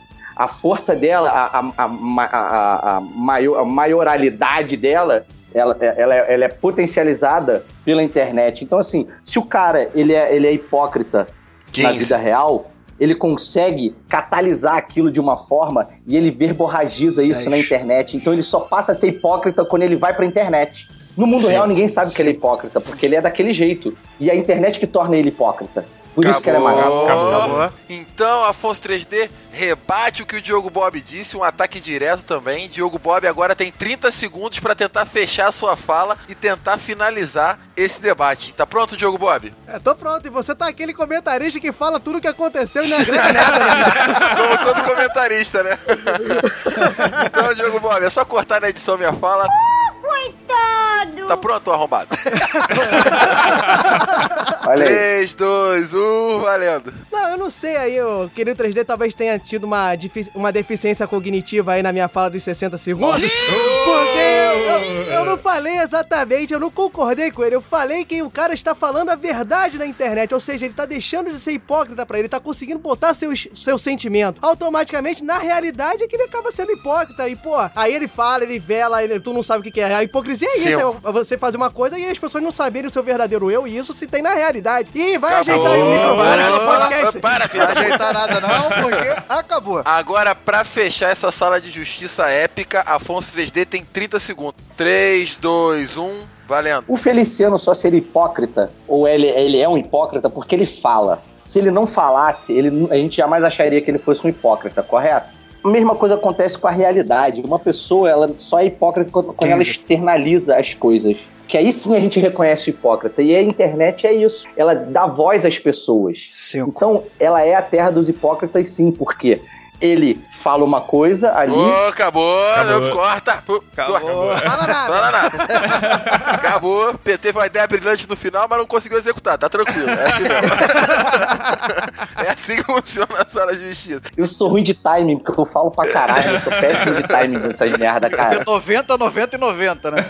A força dela, a, a, a, a, maior, maioralidade dela, ela, ela, é- ela é potencializada pela internet. Então, assim, se o cara ele é, ele é hipócrita na 15. vida real, ele consegue catalisar aquilo de uma forma e ele verborragiza isso na internet. Então ele só passa a ser hipócrita quando ele vai pra internet. No mundo Sim, real ninguém sabe que ele é hipócrita, porque ele é daquele jeito. E é a internet que torna ele hipócrita. Por isso que ele é Acabou. maluco. Então, Afonso 3D, rebate o que o Diogo Bob disse, um ataque direto também. Diogo Bob agora tem 30 segundos pra tentar fechar a sua fala e tentar finalizar esse debate. Tá pronto, Diogo Bob? É, tô pronto. E você tá aquele comentarista que fala tudo o que aconteceu e não agrega nada. né? Como todo comentarista, né? então, Diogo Bob, é só cortar na edição minha fala. Coitado! Tá pronto, arrombado? Olha aí. 3, 2, 1, valendo. Não, eu não sei aí, o querido 3D talvez tenha tido uma, uma deficiência cognitiva aí na minha fala dos 60 segundos. Porque eu, eu- eu não falei exatamente, eu não concordei com ele. Eu falei que o cara está falando a verdade na internet, ou seja, ele tá deixando de ser hipócrita pra ele, tá conseguindo botar seus, seu sentimento. Automaticamente, na realidade, é que ele acaba sendo hipócrita. E, pô, aí ele fala, ele vela, ele, tu não sabe o que, que é. A hipocrisia é Sim. isso, é você fazer uma coisa e as pessoas não saberem o seu verdadeiro eu, e isso se tem na realidade. E vai Acabou. ajeitar aí o microfone do podcast. Para, filho. Não vai ajeitar nada não, porque acabou. Agora, pra fechar essa sala de justiça épica, Afonso 3D tem 30 segundos. 3, 2, 1, valendo. O Feliciano só seria hipócrita, ou ele, ele é um hipócrita porque ele fala. Se ele não falasse, ele, a gente jamais acharia que ele fosse um hipócrita, correto? A mesma coisa acontece com a realidade. Uma pessoa, ela só é hipócrita quando, quando ela externaliza as coisas. Que aí sim a gente reconhece o hipócrita. E a internet é isso. Ela dá voz às pessoas. Então, ela é a terra dos hipócritas, sim, porque ele fala uma coisa ali. Ô, acabou, Acabou. não corta. Pô, Acabou. Fala nada. Fala nada. Acabou. P- Teve uma ideia brilhante no final, mas não conseguiu executar. Tá tranquilo. É assim mesmo. é assim que funciona a sala de justiça. Eu sou ruim de timing, porque eu falo pra caralho. Eu sou péssimo de timing nessas merda, Ser cara. 90, 90 e 90, né?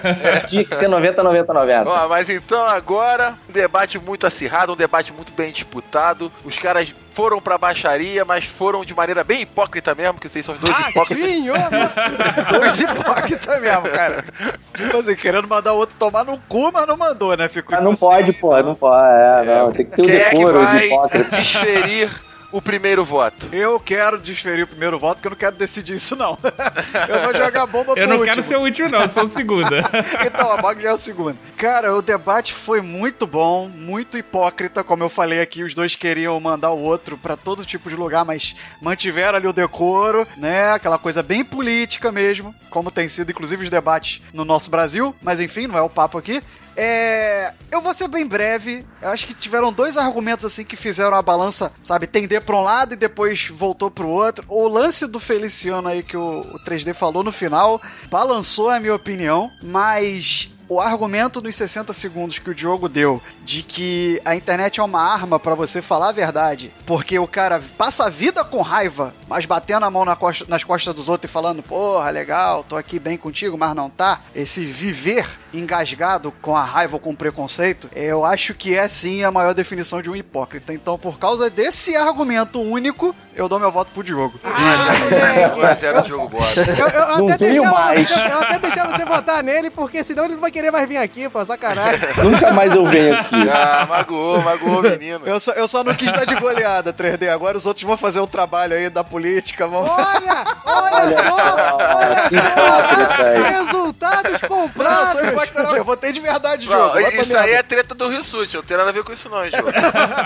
Tinha que ser 90, 90, 90. Ó, mas então agora, um debate muito acirrado, um debate muito bem disputado. Os caras foram pra baixaria, mas foram de maneira bem hipócrita mesmo, que vocês são os dois hipócritas. Sim. Dois hipócritas mesmo, cara. Tipo assim, querendo mandar o outro tomar no cu, mas não mandou, né? Ficou Ah, não pode, pô, não pode. É, não, tem que ter o Quem é que decoro de vai hipócrita. desferir o primeiro voto? Eu quero desferir o primeiro voto, porque eu não quero decidir isso, não. Eu vou jogar bomba pro Eu não último. quero ser o último, não, eu sou o segundo. Então, a Bog já é o segundo. Cara, o debate foi muito bom, muito hipócrita, como eu falei aqui, os dois queriam mandar o outro pra todo tipo de lugar, mas mantiveram ali o decoro, né? Aquela coisa bem política mesmo, como tem sido inclusive os debates no nosso Brasil, mas enfim, não é o papo aqui. É, eu vou ser bem breve. Eu acho que tiveram dois argumentos assim que fizeram a balança, sabe, tender para um lado e depois voltou pro outro. O lance do Feliciano aí que o, o 3D falou no final balançou a minha opinião, mas o argumento dos 60 segundos que o Diogo deu de que a internet é uma arma pra você falar a verdade, porque o cara passa a vida com raiva, mas batendo a mão na costa- nas costas dos outros e falando, porra, legal, tô aqui bem contigo, mas não tá. Esse viver engasgado com a raiva ou com o preconceito, eu acho que é sim a maior definição de um hipócrita. Então, por causa desse argumento único, eu dou meu voto pro Diogo. Um 1 a 0 Diogo Bosta. Eu, eu Não até deixava, mais. Eu, eu até deixava você votar nele, porque senão ele não vai querer mais vir aqui, pô, sacanagem. Nunca mais eu venho aqui. Ah, magoou, magoou o menino. Eu só, eu só não quis dar de goleada, 3D. Agora os outros vão fazer o trabalho aí da política. Vão... Olha, olha, Olha só, só, olha que aí. resultados Não, eu comprados. sou hipócrita, não. Eu votei de verdade, Não, Diogo. Isso aí é treta do Rio Sud, não tem nada a ver com isso não, Diogo.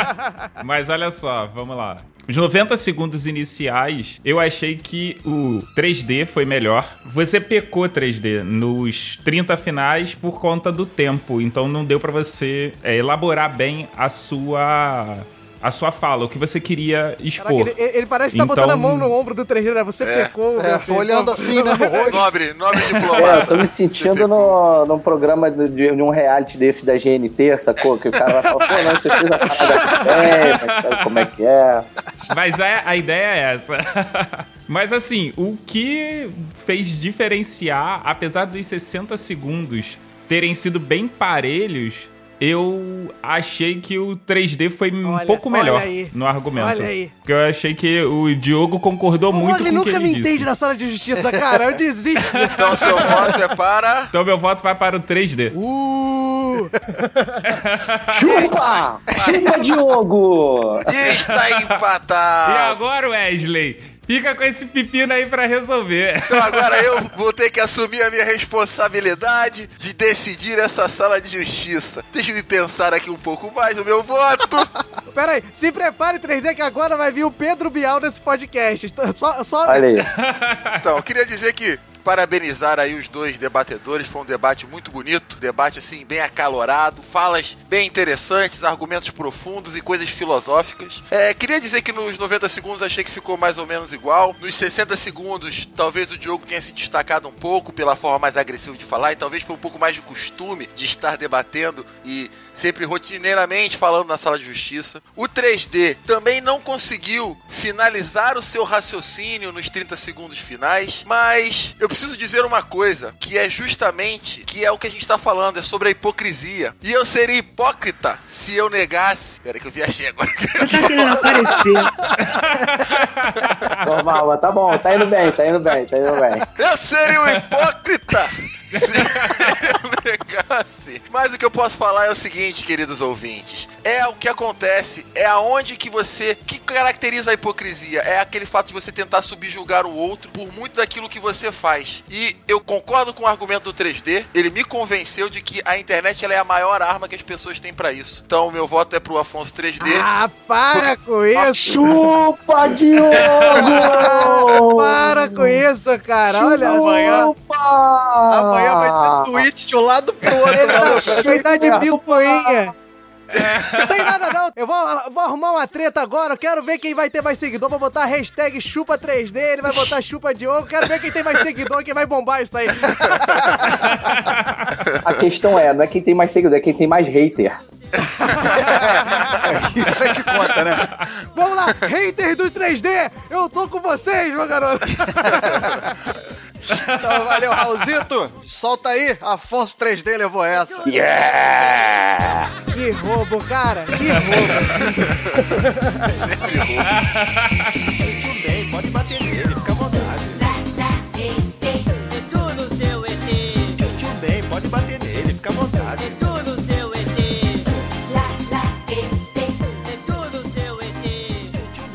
Mas olha só, vamos lá. Os 90 segundos iniciais, eu achei que o 3D foi melhor. Você pecou 3D nos 30 finais por conta do tempo, então não deu pra você é, elaborar bem a sua a sua fala, o que você queria expor. Caraca, ele, ele parece que tá Então- botando a mão no ombro do 3D, né? Você É, pecou. É, filho. olhando assim, né. Nobre, nobre É, eu diplomata. tô me sentindo no, num programa de, de um reality desse da GNT, sacou? Que o cara vai falar, pô, não, você fez a parada bem, mas sabe como é que é? Mas a, a ideia é essa. Mas assim, o que fez diferenciar, apesar dos 60 segundos terem sido bem parelhos, eu achei que o 3D foi um Olha, pouco olha melhor aí. no argumento. Olha aí. Porque eu achei que o Diogo concordou muito ele com o que nunca ele me disse. entende na sala de justiça, cara. Eu desisto. Então seu voto é para... Então meu voto vai para o 3D. Uh! Chupa! Chupa, Diogo! Está E empatado. agora, Wesley, fica com esse pepino aí pra resolver. Então agora eu vou ter que assumir a minha responsabilidade de decidir essa sala de justiça. Deixa eu me pensar aqui um pouco mais o meu voto. Pera aí, se prepare 3D que agora vai vir o Pedro Bial nesse podcast. Só, só... Olha aí. Então, eu queria dizer que parabenizar aí os dois debatedores, foi um debate muito bonito, debate assim bem acalorado, falas bem interessantes, argumentos profundos e coisas filosóficas. É, queria dizer que nos 90 segundos achei que ficou mais ou menos igual. Nos 60 segundos, talvez o Diogo tenha se destacado um pouco pela forma mais agressiva de falar e talvez por um pouco mais de costume de estar debatendo e sempre rotineiramente falando na sala de justiça. O 3D também não conseguiu finalizar o seu raciocínio nos 30 segundos finais, mas eu preciso dizer uma coisa, que é justamente que é o que a gente tá falando, é sobre a hipocrisia. E eu seria hipócrita se eu negasse. Pera que eu viajei agora. Você tá querendo aparecer. Normal, mas tá bom, tá indo bem, tá indo bem, tá indo bem. Eu seria um hipócrita se eu negasse. Mas o que eu posso falar é o seguinte, queridos ouvintes. É o que acontece, é aonde que você... que caracteriza a hipocrisia? É aquele fato de você tentar subjugar o outro por muito daquilo que você faz. E eu concordo com o argumento do 3D. Ele me convenceu de que a internet ela é a maior arma que as pessoas têm pra isso. Então, o meu voto é pro Afonso 3D. Ah, para com isso! Chupa, Diogo! Para com isso, cara. Olha Amanhã- Amanhã vai ter tweet de um lado pro outro. Maluco. de picuinha. Não tem nada não. Eu vou, vou arrumar uma treta agora. Eu quero ver quem vai ter mais seguidor. Vou botar a hashtag chupa 3D. Ele vai botar chupa Diogo. Quero ver quem tem mais seguidor, quem vai bombar isso aí. A questão é, não é quem tem mais seguidor, é quem tem mais hater. Isso é que conta, né? Vamos lá, haters do 3D. Eu tô com vocês, meu garoto. Então, valeu, Raulzito. Solta aí. Afonso 3D levou essa. Yeah! Que roubo, cara. Que roubo. Tudo bem, pode bater nele, fica à vontade. Tudo seu ET, Tudo bem, pode bater nele, fica à vontade.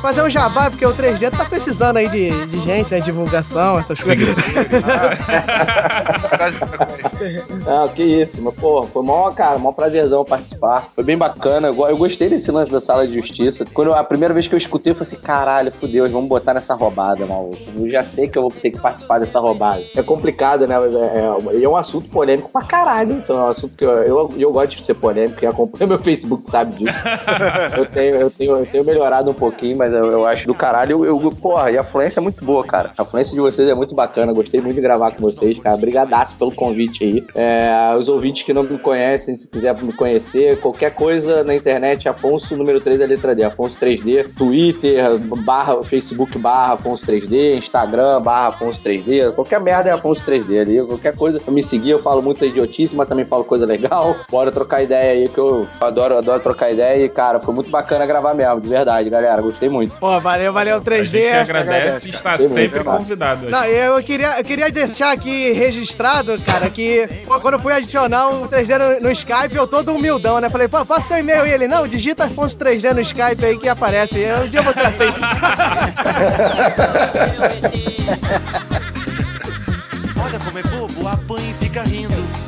Fazer um jabá, porque o 3D tá precisando aí de, de gente, né? Divulgação, essas coisas. Não, que isso, mas pô, foi mó, cara, mó prazerzão participar. Foi bem bacana. Eu, eu gostei desse lance da sala de justiça. Quando a primeira vez que eu escutei, eu falei assim: caralho, fudeu, me botar nessa roubada, maluco. Eu já sei que eu vou ter que participar dessa roubada. É complicado, né? mas É, é, é um assunto polêmico pra caralho. Isso é um assunto que eu, eu, eu gosto de ser polêmico. Quem acompanha meu Facebook sabe disso. eu, tenho, eu, tenho, eu tenho melhorado um pouquinho, mas eu, eu acho do caralho. Eu, eu, porra, e a fluência é muito boa, cara. A fluência de vocês é muito bacana. Gostei muito de gravar com vocês, cara. Brigadaço pelo convite aí. É, os ouvintes que não me conhecem, se quiser me conhecer, qualquer coisa na internet, Afonso, número 3 é letra D. Afonso 3D, Twitter, barra, Facebook barra Afonso 3D, Instagram barra Afonso 3D. Qualquer merda é Afonso 3D ali. Qualquer coisa, eu me seguir, eu falo muita idiotice, mas também falo coisa legal. Bora trocar ideia aí, que eu adoro, adoro trocar ideia. E, cara, foi muito bacana gravar mesmo, de verdade, galera. Gostei muito. Pô, valeu, valeu, 3D. A gente que agradece e está Tem muito, sempre massa. convidado. Não, eu queria, eu queria deixar aqui registrado, cara, que pô, quando eu fui adicionar o 3D no, no Skype, eu todo humildão, né? Falei, pô, passa teu e-mail e ele, não, digita Afonso 3D no Skype aí que aparece. Eu, um dia você aceita. Olha como é bobo, apanha e fica rindo.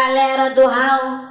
Galera do Hall.